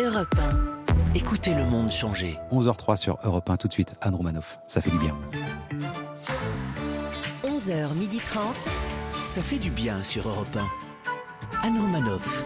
Europe 1. Écoutez le monde changer. 11h03 sur Europe 1, tout de suite, Anne Romanoff. Ça fait du bien. 11h30. Ça fait du bien sur Europe 1. Anne Romanoff.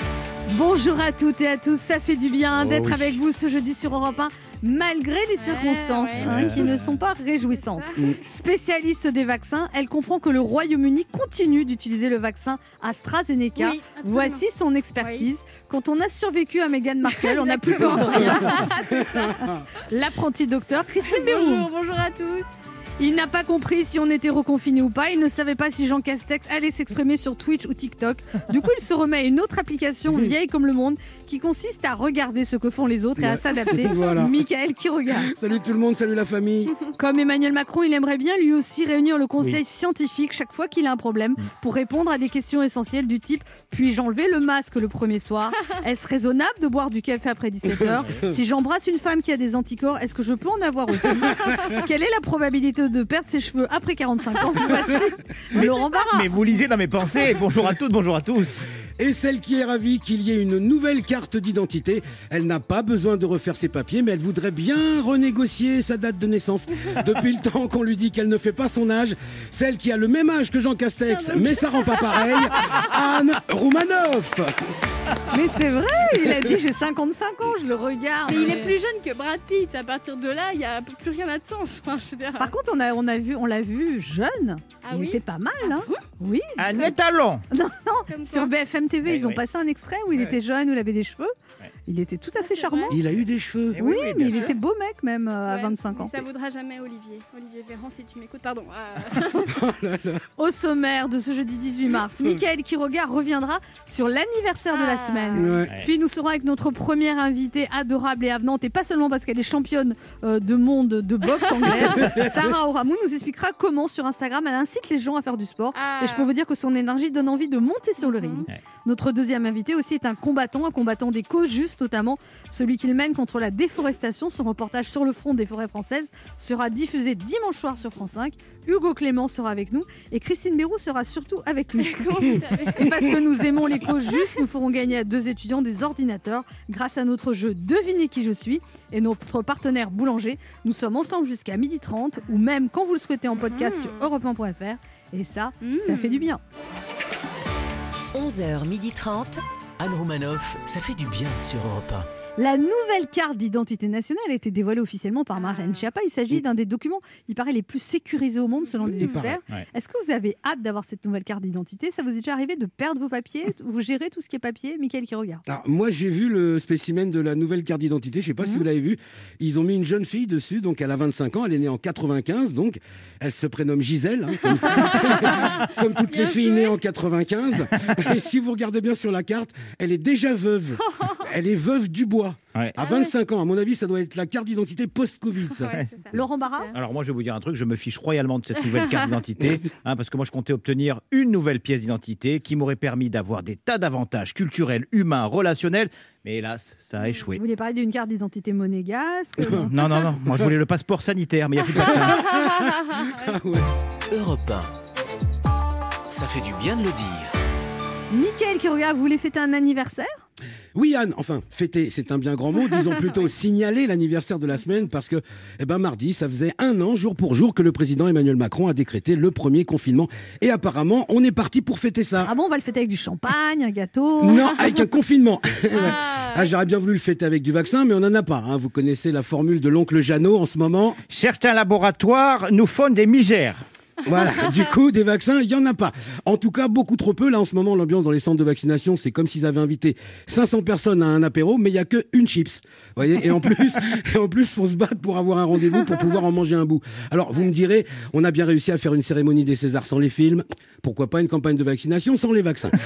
Bonjour à toutes et à tous, ça fait du bien Oh d'être oui. avec vous ce jeudi sur Europe 1, malgré les circonstances ouais. hein, qui ne sont pas réjouissantes. Ça. Spécialiste des vaccins, elle comprend que le Royaume-Uni continue d'utiliser le vaccin AstraZeneca. Oui. Voici son expertise. Quand on a survécu à Meghan Markle, on n'a plus peur de rien. L'apprenti docteur Christine Bérou. Bonjour, bonjour à tous. Il n'a pas compris si on était reconfiné ou pas. Il ne savait pas si Jean Castex allait s'exprimer sur Twitch ou TikTok. Du coup, il se remet à une autre application vieille comme le monde qui consiste à regarder ce que font les autres et à s'adapter. Voilà. Michael qui regarde. Salut tout le monde, salut la famille. Comme Emmanuel Macron, il aimerait bien lui aussi réunir le conseil scientifique chaque fois qu'il a un problème pour répondre à des questions essentielles du type puis-je enlever le masque le premier soir? Est-ce raisonnable de boire du café après 17h Si j'embrasse une femme qui a des anticorps, est-ce que je peux en avoir aussi? Quelle est la probabilité de perdre ses cheveux après 45 ans Voici Laurent Barra. Mais vous lisez dans mes pensées. Bonjour à toutes, bonjour à tous. Et celle qui est ravie qu'il y ait une nouvelle carte d'identité, elle n'a pas besoin de refaire ses papiers, mais elle voudrait bien renégocier sa date de naissance. Depuis le temps qu'on lui dit qu'elle ne fait pas son âge, celle qui a le même âge que Jean Castex, mais ça rend pas pareil, Anne Roumanoff. Mais c'est vrai, il a dit j'ai 55 ans, je le regarde. Mais il est plus jeune que Brad Pitt. À partir de là, il n'y a plus rien à de sens. Enfin, je veux dire. Par contre, on a, on a vu, on l'a vu jeune. Ah il oui était pas mal, hein Oui. Un talent. Comme Sur quoi. BFM TV, Eh ils ont passé un extrait où il Eh était jeune, où il avait des cheveux. Il était tout à fait c'est charmant. Il a eu des cheveux. Eh Oui, oui, oui, mais il sûr. était beau mec même euh, à Ouais, 25 mais ans. Ça vaudra jamais Olivier. Olivier Véran, si tu m'écoutes. Pardon. euh, Au sommaire de ce jeudi 18 mars, Michael Quiroga reviendra sur l'anniversaire de la Ah. semaine. Ouais. Puis nous serons avec notre première invitée adorable et avenante, et pas seulement parce qu'elle est championne euh, de monde de boxe anglaise. Sarah Oramou nous expliquera comment sur Instagram elle incite les gens à faire du sport. ah. Et je peux vous dire que son énergie donne envie de monter sur le ring. Ouais. Notre deuxième invité aussi est un combattant, un combattant des causes justes notamment, celui qu'il mène contre la déforestation. Son reportage sur le front des forêts françaises sera diffusé dimanche soir sur France 5. Hugo Clément sera avec nous et Christine Bérou sera surtout avec Et parce que nous aimons les causes justes, nous ferons gagner à deux étudiants des ordinateurs grâce à notre jeu Devinez qui je suis et notre partenaire Boulanger. Nous sommes ensemble jusqu'à 12h30 ou même quand vous le souhaitez en podcast sur europe1.fr. Et ça, ça Mm. fait du bien. 11h30. Anne Romanoff. Ça fait du bien sur Europe La nouvelle carte d'identité nationale a été dévoilée officiellement par Marlène Ah. Schiappa. Il s'agit d'un des documents, il paraît, les plus sécurisés au monde selon des experts. ouais. Est-ce que vous avez hâte d'avoir cette nouvelle carte d'identité? Ça vous est déjà arrivé de perdre vos papiers? Vous gérez tout ce qui est papier? Michael qui regarde. Alors, moi, j'ai vu le spécimen de la nouvelle carte d'identité. Je sais pas si vous l'avez vu. Ils ont mis une jeune fille dessus. Donc, elle a 25 ans. Elle est née en 95. Donc, elle se prénomme Gisèle. hein, comme, comme toutes Bien les filles nées en 95. Et si vous regardez bien sur la carte, elle est déjà veuve. Elle est veuve du bois. Ouais. À 25 ans. À mon avis, ça doit être la carte d'identité post-Covid, ça. Ouais, ça. Laurent Barra Alors moi je vais vous dire un truc, je me fiche royalement de cette nouvelle carte d'identité, hein, parce que moi je comptais obtenir une nouvelle pièce d'identité qui m'aurait permis d'avoir des tas d'avantages culturels, humains, relationnels, mais hélas ça a Vous échoué. voulez parler d'une carte d'identité monégasque non? Non, non, non, moi je voulais le passeport sanitaire, mais il n'y a plus de vaccin. Ah ouais. 1. Europe 1. Ça fait du bien de le dire. Michael qui regarde, vous voulez fêter un anniversaire? Oui, Anne, enfin, fêter, c'est un bien grand mot. Disons plutôt signaler l'anniversaire de la semaine parce que, eh ben, mardi, ça faisait un an, jour pour jour, que le président Emmanuel Macron a décrété le premier confinement. Et apparemment, on est parti pour fêter ça. Ah bon, on va le fêter avec du champagne, un gâteau? Non, avec un confinement. Ah, Ah, J'aurais bien voulu le fêter avec du vaccin, mais on n'en a pas. hein. Vous connaissez la formule de l'oncle Jeannot en ce moment? Certains laboratoires nous font des misères. Voilà, du coup, des vaccins, il n'y en a pas. En tout cas, beaucoup trop peu. Là, en ce moment, l'ambiance dans les centres de vaccination, c'est comme s'ils avaient invité 500 personnes à un apéro, mais il n'y a que une chips. Vous voyez Et en plus, et en plus, faut se battre pour avoir un rendez-vous pour pouvoir en manger un bout. Alors, vous me direz, on a bien réussi à faire une cérémonie des Césars sans les films. Pourquoi pas une campagne de vaccination sans les vaccins?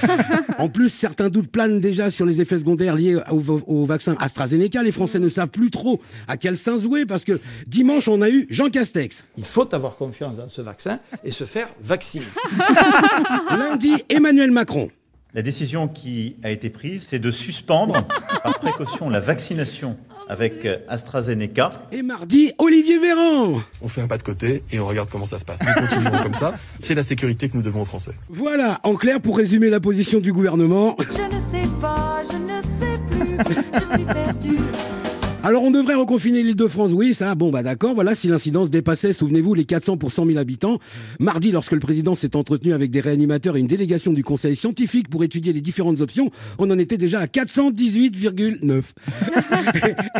En plus, certains doutes planent déjà sur les effets secondaires liés au, au vaccin AstraZeneca. Les Français ne savent plus trop à quel sein jouer parce que dimanche, on a eu Jean Castex. Il faut avoir confiance dans ce vaccin et se faire vacciner. Lundi, Emmanuel Macron. La décision qui a été prise, c'est de suspendre par précaution la vaccination avec AstraZeneca. Et mardi, Olivier Véran. on fait un pas de côté et on regarde comment ça se passe. Nous continuerons comme ça. C'est la sécurité que nous devons aux Français. Voilà, en clair, pour résumer la position du gouvernement, Je ne sais pas, je ne sais plus. je suis perdu. Alors on devrait reconfiner l'île de France, oui, ça, bon bah d'accord, voilà, si l'incidence dépassait, souvenez-vous, les 400 pour 100 000 habitants. Mardi, lorsque le président s'est entretenu avec des réanimateurs et une délégation du conseil scientifique pour étudier les différentes options, on en était déjà à 418,9.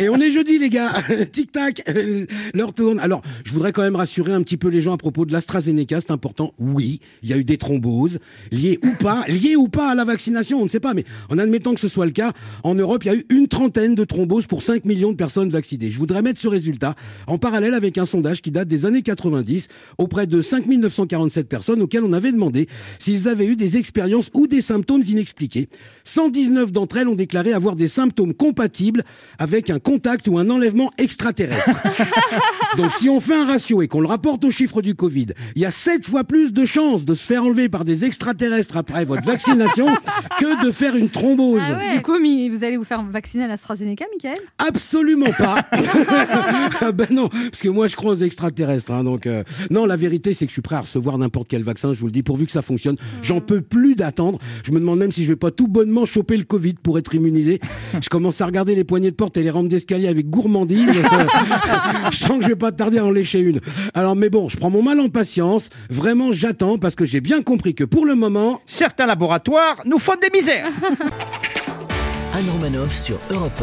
et on est jeudi les gars, tic-tac, l'heure tourne. Alors, je voudrais quand même rassurer un petit peu les gens à propos de l'AstraZeneca, c'est important, oui, il y a eu des thromboses, liées ou pas, liées ou pas à la vaccination, on ne sait pas, mais en admettant que ce soit le cas, en Europe, il y a eu une trentaine de thromboses pour 5 millions de personnes vaccinées. Je voudrais mettre ce résultat en parallèle avec un sondage qui date des années 90 auprès de 5 947 personnes auxquelles on avait demandé s'ils avaient eu des expériences ou des symptômes inexpliqués. 119 d'entre elles ont déclaré avoir des symptômes compatibles avec un contact ou un enlèvement extraterrestre. Donc si on fait un ratio et qu'on le rapporte aux chiffres du Covid, il y a 7 fois plus de chances de se faire enlever par des extraterrestres après votre vaccination que de faire une thrombose. Du coup, vous allez vous faire vacciner à l'AstraZeneca, Michael? Absolument pas. Ah ben non, parce que moi je crois aux extraterrestres. hein, donc euh, non, la vérité c'est que je suis prêt à recevoir n'importe quel vaccin. Je vous le dis, pourvu que ça fonctionne. J'en peux plus d'attendre. Je me demande même si je vais pas tout bonnement choper le Covid pour être immunisé. Je commence à regarder les poignées de porte et les rampes d'escalier avec gourmandise. je sens que je vais pas tarder à en lécher une. Alors mais bon, je prends mon mal en patience. Vraiment, j'attends parce que j'ai bien compris que pour le moment, Certains laboratoires nous font des misères. Anne Romanoff sur Europe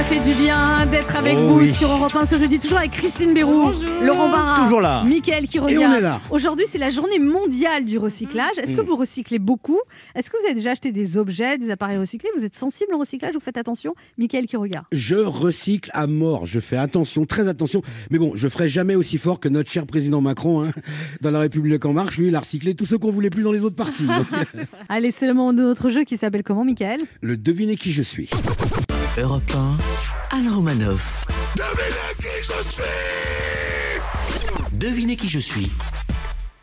Ça fait du bien d'être avec Oh vous oui. sur Europe 1 ce jeudi, toujours avec Christine Bérou, Laurent Barra, Toujours là. Mickaël qui Et revient. on est là. Aujourd'hui, c'est la journée mondiale du recyclage. Est-ce que Mm. vous recyclez beaucoup? Est-ce que vous avez déjà acheté des objets, des appareils recyclés? Vous êtes sensible au recyclage? Vous faites attention? Mickaël qui regarde. Je recycle à mort. Je fais attention, très attention. Mais bon, je ferai jamais aussi fort que notre cher président Macron hein, dans la République en marche. Lui, il a recyclé tous ceux qu'on voulait plus dans les autres partis. Donc, Allez, c'est le moment de notre jeu qui s'appelle comment, Mickaël? Le devinez qui je suis. Europe 1, Anne Romanoff. Devinez qui je suis.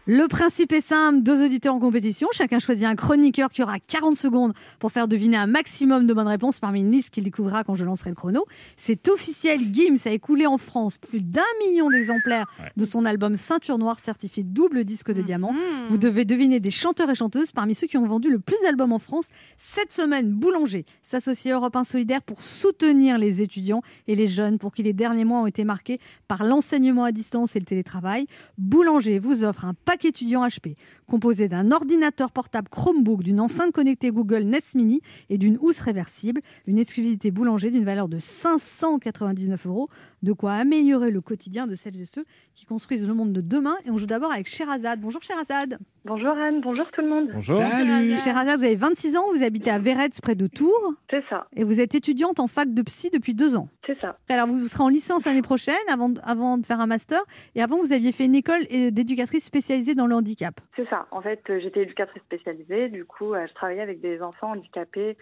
Le principe est simple, deux auditeurs en compétition, chacun choisit un chroniqueur qui aura 40 secondes pour faire deviner un maximum de bonnes réponses parmi une liste qu'il découvrira quand je lancerai le chrono. C'est officiel, Gims a écoulé en France plus d'un million d'exemplaires de son album Ceinture Noire certifié double disque de diamant. Vous devez deviner des chanteurs et chanteuses parmi ceux qui ont vendu le plus d'albums en France. Cette semaine, Boulanger s'associe à Europe 1 Solidaire pour soutenir les étudiants et les jeunes pour qui les derniers mois ont été marqués par l'enseignement à distance et le télétravail. Boulanger vous offre un pack étudiant HP composé d'un ordinateur portable Chromebook, d'une enceinte connectée Google Nest Mini et d'une housse réversible. Une exclusivité Boulanger d'une valeur de 599 euros. De quoi améliorer le quotidien de celles et ceux qui construisent le monde de demain. Et on joue d'abord avec Sherazade. Bonjour Sherazade. Bonjour Anne, bonjour tout le monde. Bonjour. Salut. Sherazade, vous avez 26 ans, vous habitez à Véretz près de Tours C'est ça, et vous êtes étudiante en fac de psy depuis deux ans. C'est ça. Alors vous serez en licence l'année prochaine avant de, avant de faire un master et avant vous aviez fait une école euh, d'éducatrice spécialisée dans le handicap. C'est ça. En fait, euh, j'étais éducatrice spécialisée, du coup, euh, je travaillais avec des enfants handicapés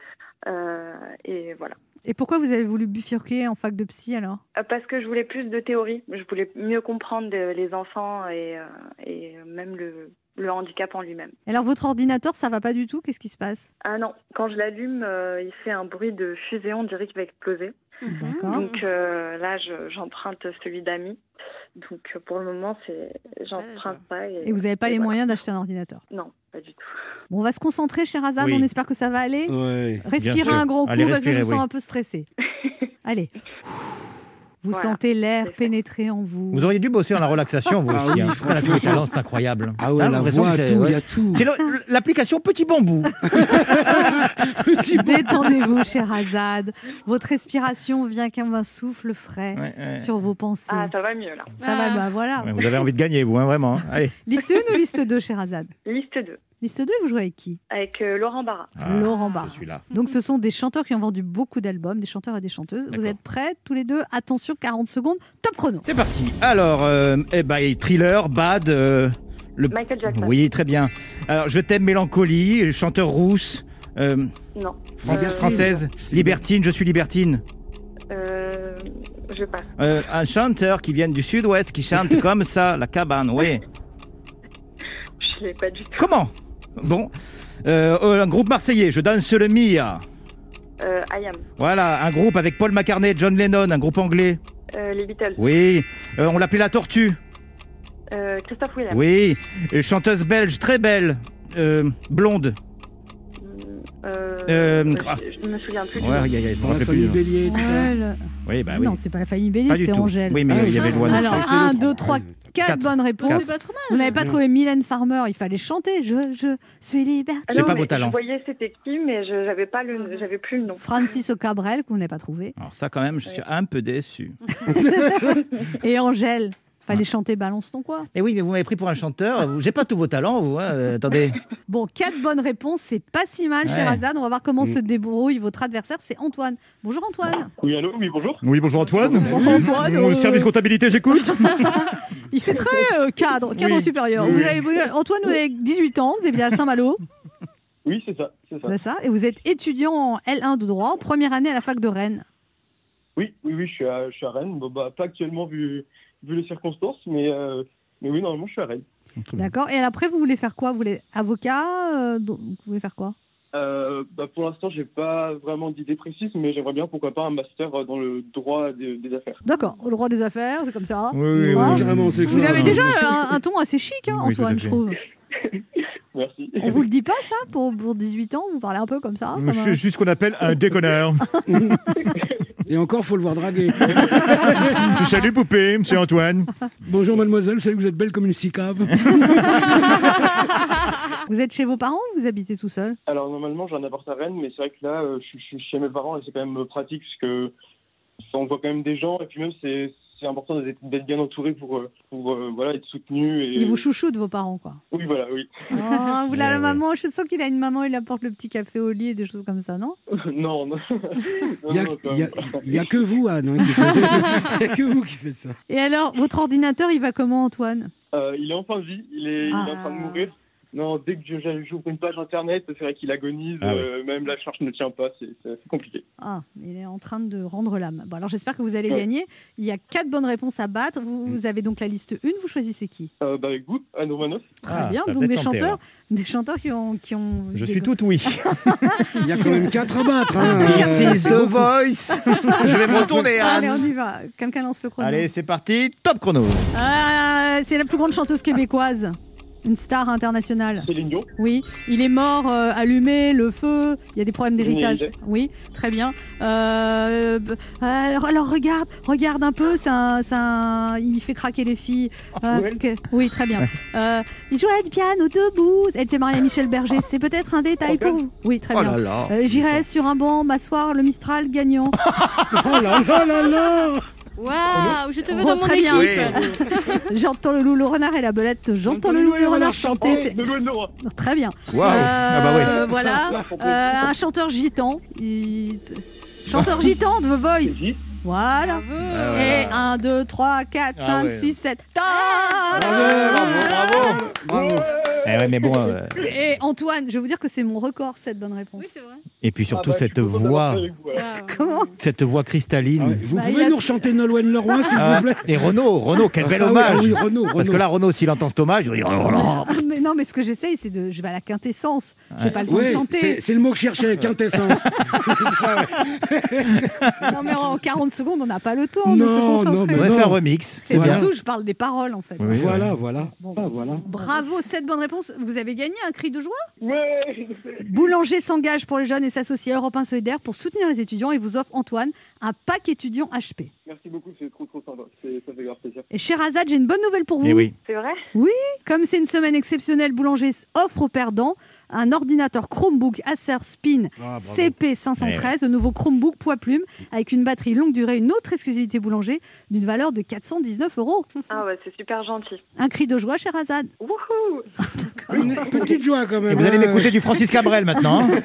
euh, et voilà. Et pourquoi vous avez voulu bifurquer en fac de psy alors? Parce que je voulais plus de théorie, je voulais mieux comprendre les enfants et, et même le, le handicap en lui-même. Alors votre ordinateur ça va pas du tout? Qu'est-ce qui se passe? Ah non, quand je l'allume, euh, il fait un bruit de fusée, on dirait qu'il va exploser. D'accord. Donc euh, là, je- j'emprunte celui d'amis. Donc euh, pour le moment, c'est j'emprunte pas. Et, Et vous n'avez pas les voilà. moyens d'acheter un ordinateur? Non, pas du tout. Bon, on va se concentrer, cher Azad. Oui. On espère que ça va aller. Ouais. Respirez un gros coup Allez, parce que je vous sens oui. un peu stressé. Allez. Vous Voilà, sentez l'air pénétrer en vous. Vous auriez dû bosser en la relaxation, vous Ah aussi. oui, hein. La talent, c'est incroyable. Ah ouais, Hein, la voix, tout, il ouais. y a tout. C'est l'application Petit Bambou. Petit Détendez-vous, cher Azad. Votre respiration vient comme un souffle frais Ouais, ouais. sur vos pensées. Ah, ça va mieux là. Ça va, bah voilà. Ouais, vous avez envie de gagner, vous, hein, vraiment. Allez. Liste 1 ou liste 2, cher Azad? Liste 2, Liste 2, vous jouez avec qui? Avec euh, Laurent Barra. Laurent Barra. Ah, Je suis là. Donc ce sont des chanteurs qui ont vendu beaucoup d'albums, des chanteurs et des chanteuses. Vous êtes prêts tous les deux? Attention, 40 secondes, top chrono. C'est parti. Alors, euh, eh ben, thriller, bad. euh, le... Michael Jackson. Oui, très bien. Alors, je t'aime, mélancolie, chanteur rousse, euh, Non. Fran- Euh, française, libertine, je suis libertine. Euh, je passe. Euh, un chanteur qui vient du sud-ouest qui chante comme ça, la cabane, oui. Je l'ai pas du tout. Comment? Bon. Euh, euh, un groupe marseillais, je danse le Mia. Euh, I am. Voilà, un groupe avec Paul McCartney, John Lennon, un groupe anglais. Euh, les Beatles. Oui. Euh, on l'appelait la tortue. Euh, Christophe Willem. Oui. Chanteuse belge, très belle. Euh, blonde. Euh, je, ah. je me souviens plus. Ouais, y a- il y a- je me rappelle plus. Bélier, tout ça. Oui, bah oui. Non, c'est pas la famille Bélier, c'était. Angèle. Oui, mais il y avait loin Alors, C'était 1, le 2, trois. 3, 4 Quatre. bonnes réponses. Quatre. C'est pas trop mal. Vous n'avez pas trouvé Mylène Farmer, il fallait chanter. Je, je suis liberté. Ah non, pas vos talents. Je voyais c'était qui, mais je j'avais pas le, j'avais plus le nom. Francis Cabrel, que vous n'avez pas trouvé. Alors ça, quand même, je suis un peu déçu. Et Angèle, fallait chanter Balance ton quoi. Et oui, mais vous m'avez pris pour un chanteur. Vous- J'ai pas tous vos talents, vous. hein, euh, attendez. Bon, 4 bonnes réponses, c'est pas si mal, Ouais. cher Azad. On va voir comment Mm. se débrouille votre adversaire, c'est Antoine. Bonjour Antoine. Oui, allô, oui, bonjour. Oui, bonjour Antoine. Bonjour, Antoine. Au Euh, service comptabilité, j'écoute. Il fait très euh, cadre, cadre Oui. supérieur. Oui. Vous avez, vous- Antoine, vous avez 18 ans, vous êtes à Saint-Malo, Oui, c'est ça, c'est ça. c'est ça, et vous êtes étudiant en L1 de droit, première année à la fac de Rennes. Oui, oui, oui, je suis à, je suis à Rennes. Bon, bah, pas actuellement vu, vu les circonstances, mais, euh, mais oui, normalement, je suis à Rennes. D'accord. Et après, vous voulez faire quoi? Vous voulez avocat euh, Vous voulez faire quoi? Euh, bah, pour l'instant, j'ai pas vraiment d'idée précise, mais j'aimerais bien, pourquoi pas, un master dans le droit des, des affaires. D'accord. Au droit des affaires, c'est comme ça. Oui, oui, oui. Carrément, c'est Vous clair. avez déjà un, un ton assez chic, hein, Oui, Antoine, je trouve. Merci. On vous le dit pas, ça, pour, pour 18 ans Vous parlez un peu comme ça comme un- suis ce qu'on appelle un déconneur. Et encore, faut le voir draguer. Salut poupée, c'est Antoine. Bonjour mademoiselle, vous savez que vous êtes belle comme une cicave. Vous êtes chez vos parents ou vous habitez tout seul? Alors, normalement, j'ai un appart à Rennes, mais c'est vrai que là, euh, je, suis- je suis chez mes parents et c'est quand même pratique, parce que ça, on voit quand même des gens, et puis même, c'est c'est important d'être bien entouré pour, euh, pour euh, voilà, être soutenu. Et... Ils vous chouchoutent, vos parents, quoi. Oui, voilà, oui. Oh, vous la Ouais, ouais. maman, je sens qu'il a une maman, il apporte le petit café au lit et des choses comme ça, non? Non, non. Il n'y a, que vous, Anne, hein, qui fait... Il y a que vous qui faites ça. Et alors, votre ordinateur, il va comment, Antoine? Euh, il est en fin de vie, il est, il est en train de Ah. mourir. Non, dès que je- j'ouvre une page internet, c'est vrai qu'il agonise, Ah ouais. euh, même la charge ne tient pas, c'est compliqué. Ah, il est en train de rendre l'âme. Bon, alors j'espère que vous allez Ouais. gagner. Il y a quatre bonnes réponses à battre. Vous, vous avez donc la liste 1, vous choisissez qui? Euh, bah, avec vous, Anne Romanoff Très Ah, bien, donc des tenter, chanteurs, des chanteurs qui ont, qui ont Je suis tout oui. Il y a quand même quatre à battre. Hein. This is the voice. Je vais me retourner, Allez, on y va. Quelqu'un lance le chrono. Allez, c'est parti. Top chrono. Ah, c'est la plus grande chanteuse québécoise. Une star internationale. Céline Dion. Oui, il est mort euh, allumé, le feu, il y a des problèmes d'héritage. Oui, très bien. Euh, alors, alors, regarde, regarde un peu, c'est un, c'est un- il fait craquer les filles. Euh, Ouais. que- oui, très bien. Euh, il jouait du piano debout. Elle était mariée à Michel Berger. C'est peut-être un détail pour vous. Oui, très Oh bien. Euh, J'irai sur un banc m'asseoir, le Mistral gagnant. Oh là là là là Waouh, je te veux Oh, dans mon très bien. équipe. J'entends le loup, le renard et la belette. J'entends le loup et le renard chanter. Oh. Très bien. Waouh. Ah bah Euh, oui. Voilà. Euh, un chanteur gitan. Il- Chanteur gitan de The Voice. Voilà. Bravo. Et 1, 2, 3, 4, Ah 5, ouais. 6, 7. Bravo Eh ouais, mais bon. euh, Et Antoine, je vais vous dire que c'est mon record, cette bonne réponse. Oui, c'est vrai. Et puis surtout Ah bah, cette voix, vous. Waouh. Comment cette voix cristalline. Ah ouais, Vous Bah, pouvez a- nous rechanter Nolwenn Leroy, s'il Ah, vous plaît? et Renaud, Renaud, quel bel Ah oui, hommage. ah oui, Renaud, Parce Renaud. que là, Renaud, s'il entend cet hommage, il dire oh là là. mais Non, mais ce que j'essaye, c'est de. Je vais à la quintessence. Je vais pas le Ouais, chanter. c'est c'est le mot que je cherchais, quintessence. Non, mais en 40 secondes, on n'a pas le temps de se concentrer. non, mais On va non. faire un remix. C'est Voilà. surtout, je parle des paroles en fait. Oui, voilà, ouais. voilà. Bon. Ah, voilà. Bravo, cette bonne réponse. Vous avez gagné un cri de joie Ouais Boulanger s'engage pour les jeunes et s'associe à Europe 1 Solidaire pour soutenir les étudiants et vous offre, Antoine, un pack étudiant HP. Merci beaucoup, c'est trop trop sympa, C'est- ça fait grave plaisir. Et cher Azad, j'ai une bonne nouvelle pour vous. Eh oui. C'est vrai? Comme c'est une semaine exceptionnelle, Boulanger offre aux perdants un ordinateur Chromebook Acer Spin Ah, bravo. CP513, le nouveau Chromebook poids plume, avec une batterie longue durée, une autre exclusivité Boulanger, d'une valeur de 419 euros. Ah ouais, c'est super gentil. Un cri de joie, cher Azad. Wouhou Une petite joie quand même. Et vous allez hein. m'écouter du Francis Cabrel maintenant.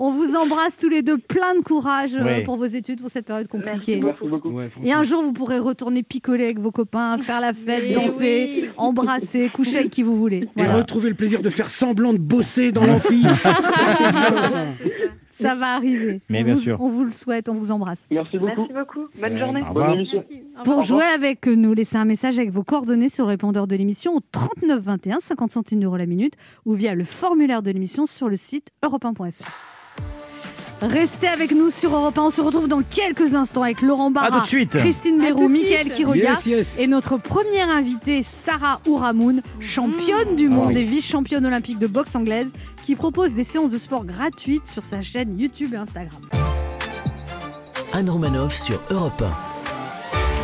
On vous embrasse tous les deux, plein de courage euh, pour vos études, pour cette période compliquée. Merci beaucoup. Ouais. Et un jour, vous pourrez retourner picoler avec vos copains, faire la fête, Oui, danser, oui. embrasser, coucher avec qui vous voulez. Et retrouver le plaisir de faire semblant de bosser dans l'amphi. Ça, va arriver. Mais on bien vous, sûr. On vous le souhaite, on vous embrasse. Merci beaucoup. Merci beaucoup. Bonne journée. Bonne émission. Pour jouer avec nous, laissez un message avec vos coordonnées sur le répondeur de l'émission au 39 21, 50 centimes d'euros la minute, ou via le formulaire de l'émission sur le site europe1.fr. Restez avec nous sur Europe 1. On se retrouve dans quelques instants avec Laurent Barra, À tout de suite. Christine Béroux, de Mickaël. Quiroga Yes, yes. et notre première invitée, Sarah Ouramoun, championne du monde oui. et vice-championne olympique de boxe anglaise, qui propose des séances de sport gratuites sur sa chaîne YouTube et Instagram. Anne Romanoff sur Europe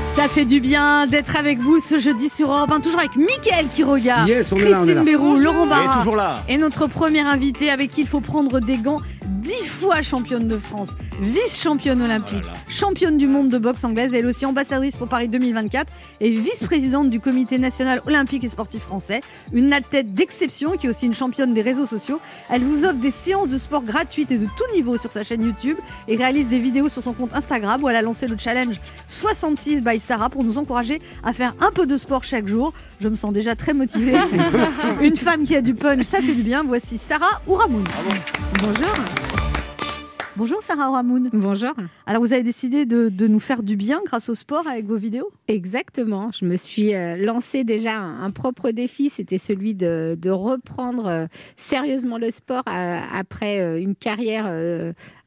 Ça fait du bien d'être avec vous ce jeudi sur Europe 1, toujours avec Mickaël Quiroga, Yes, on est là, on est Christine là. Béroux, Laurent Et Barra toujours là. et notre première invitée avec qui il faut prendre des gants. Dix fois championne de France, vice-championne olympique, Oh là là. championne du monde de boxe anglaise, elle aussi ambassadrice pour Paris 2024 et vice-présidente du comité national olympique et sportif français. Une athlète d'exception qui est aussi une championne des réseaux sociaux. Elle vous offre des séances de sport gratuites et de tout niveau sur sa chaîne YouTube et réalise des vidéos sur son compte Instagram où elle a lancé le challenge 66 by Sarah pour nous encourager à faire un peu de sport chaque jour. Je me sens déjà très motivée. Une femme qui a du punch, ça fait du bien. Voici Sarah Ouramoun. Bonjour. Bonjour Sarah Ouramoun. Bonjour. Alors vous avez décidé de, de nous faire du bien grâce au sport avec vos vidéos? Exactement. Je me suis euh, lancé déjà un, un propre défi. C'était celui de, de reprendre euh, sérieusement le sport euh, après une carrière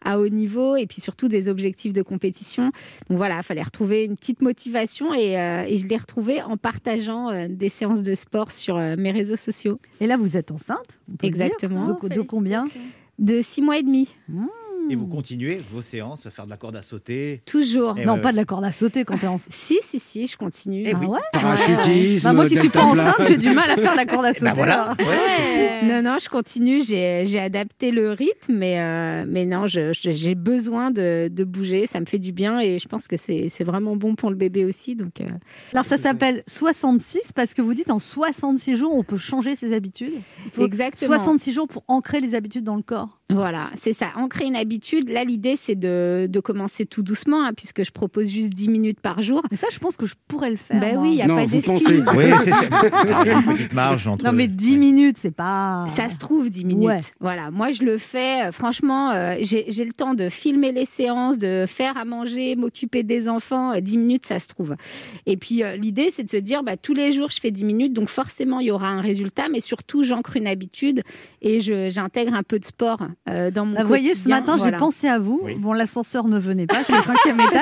à haut niveau et puis surtout des objectifs de compétition. Donc voilà, il fallait retrouver une petite motivation et, et je l'ai retrouvée en partageant des séances de sport sur mes réseaux sociaux. Et là vous êtes enceinte on peut le dire. Exactement. De, de combien? De six mois et demi. Et vous continuez vos séances, à faire de la corde à sauter. Toujours. Et Non, ouais, pas de la corde à sauter quand t'es enceinte. Si, si, si, je continue. Eh Ah oui. ouais Parachutisme, Bah, Moi qui suis pas enceinte, j'ai du mal à faire la corde à sauter. bah voilà. Ouais, fou. Non, non, je continue. J'ai j'ai adapté le rythme, mais, euh, mais non, j'ai besoin de, de bouger. Ça me fait du bien et je pense que c'est c'est vraiment bon pour le bébé aussi. Donc, euh, Alors ça s'appelle 66 parce que vous dites en 66 jours on peut changer ses habitudes. Il faut Exactement. 66 jours pour ancrer les habitudes dans le corps. Voilà, c'est ça. Ancrer une habitude. Là, l'idée, c'est de, de commencer tout doucement, hein, puisque je propose juste 10 minutes par jour. Mais ça je pense que je pourrais le faire. Ben moi. oui, il n'y a Non, pas d'excuse. Oui, c'est sûr. Alors, il y a une petite marge entre. Non mais 10 minutes c'est pas... Ça se trouve 10 minutes. Ouais. Voilà, moi je le fais. euh, Franchement, euh, j'ai j'ai le temps de filmer les séances, de faire à manger, m'occuper des enfants. euh, 10 minutes, ça se trouve. Et puis euh, l'idée, c'est de se dire, bah, tous les jours, je fais 10 minutes, donc forcément, il y aura un résultat, mais surtout, j'ancre une habitude et je- j'intègre un peu de sport euh, dans mon Bah, vous voyez, ce matin, j'ai pensé à vous. Oui. Bon, l'ascenseur ne venait pas, suis au cinquième étage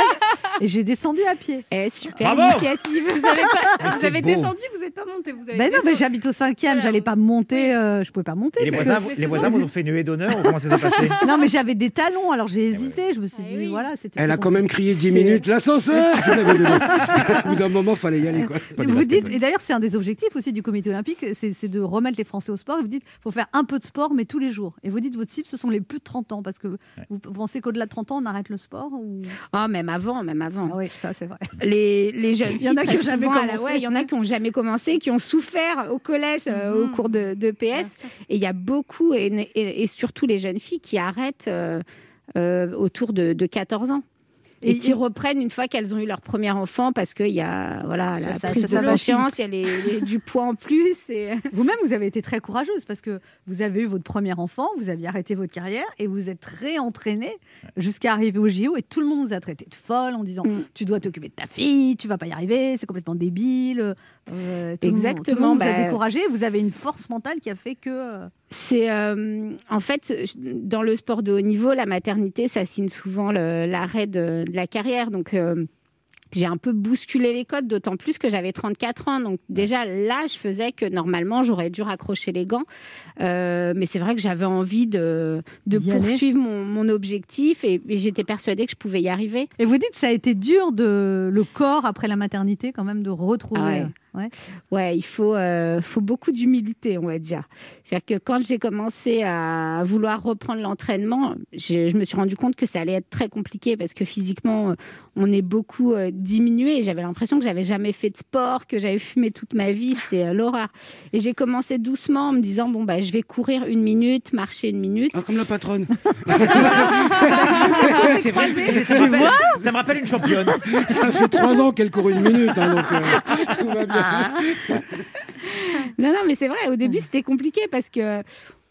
et j'ai descendu à pied. Eh, super Bravo initiative. Vous avez, pas, vous c'est avez beau. descendu, vous n'êtes pas monté. Vous avez Ben non, mais j'habite au cinquième, Voilà. j'allais pas monter, euh, je pouvais pas monter. Et les voisins, vous- les voisins ont fait une huée d'honneur ou comment ça s'est passé Non, mais j'avais des talons, alors j'ai hésité. Je me suis Ah dit, oui. voilà, c'était. Elle a quand même crié 10 C'est- minutes, l'ascenseur. Au bout d'un moment, fallait y aller. Quoi. Vous dites, et d'ailleurs, c'est un des objectifs aussi du comité olympique, c'est c'est de remettre les Français au sport. Et vous dites, faut faire un peu de sport, mais tous les jours. Et vous dites, votre cible, ce sont les plus de 30 ans, parce que vous pensez qu'au-delà de 30 ans, on arrête le sport ou... Ah, même avant, même avant. Ah oui, ça c'est vrai. les, les jeunes Il y en a filles, qui très ont jamais commencé. ouais, il y en a qui ont jamais commencé, qui ont souffert au collège, euh, au cours de, de PS. Et il y a beaucoup, et, et- et surtout les jeunes filles, qui arrêtent euh, euh, autour de, de 14 ans. Et, Et- qui reprennent une fois qu'elles ont eu leur premier enfant parce qu'il y a voilà, Ça, la ça- prise ça, de conscience, il y a les- les- du poids en plus. Et... Vous-même, vous avez été très courageuse parce que vous avez eu votre premier enfant, vous aviez arrêté votre carrière et vous êtes réentraînée jusqu'à arriver au JO et tout le monde vous a traité de folle en disant Mm. tu dois t'occuper de ta fille, tu vas pas y arriver, c'est complètement débile. Euh, tout le monde- Exactement, tout le monde vous a bah- découragé. Vous avez une force mentale qui a fait que. euh, C'est euh, en fait dans le sport de haut niveau, la maternité, ça signe souvent l'arrêt de, de la carrière. Donc euh, j'ai un peu bousculé les codes, d'autant plus que j'avais 34 ans. Donc déjà là, je faisais que normalement j'aurais dû raccrocher les gants. Euh, mais c'est vrai que j'avais envie de, poursuivre mon, mon objectif et, et j'étais persuadée que je pouvais y arriver. Et vous dites ça a été dur de le corps après la maternité quand même de retrouver. Ah ouais. Ouais. Ouais, il faut, euh, faut beaucoup d'humilité, on va dire. C'est-à-dire que quand j'ai commencé à vouloir reprendre l'entraînement, je, je me suis rendu compte que ça allait être très compliqué parce que physiquement, on est beaucoup euh, diminué. J'avais l'impression que j'avais jamais fait de sport, que j'avais fumé toute ma vie. C'était euh, l'horreur. Et j'ai commencé doucement en me disant bon bah je vais courir une minute, marcher une minute. Ah, comme la patronne. C'est vrai, c'est- ça, me rappelle, ça me rappelle une championne. Ça fait trois ans qu'elle court une minute, hein, donc euh, tout va bien. Non, non, mais c'est vrai, au début, c'était compliqué parce que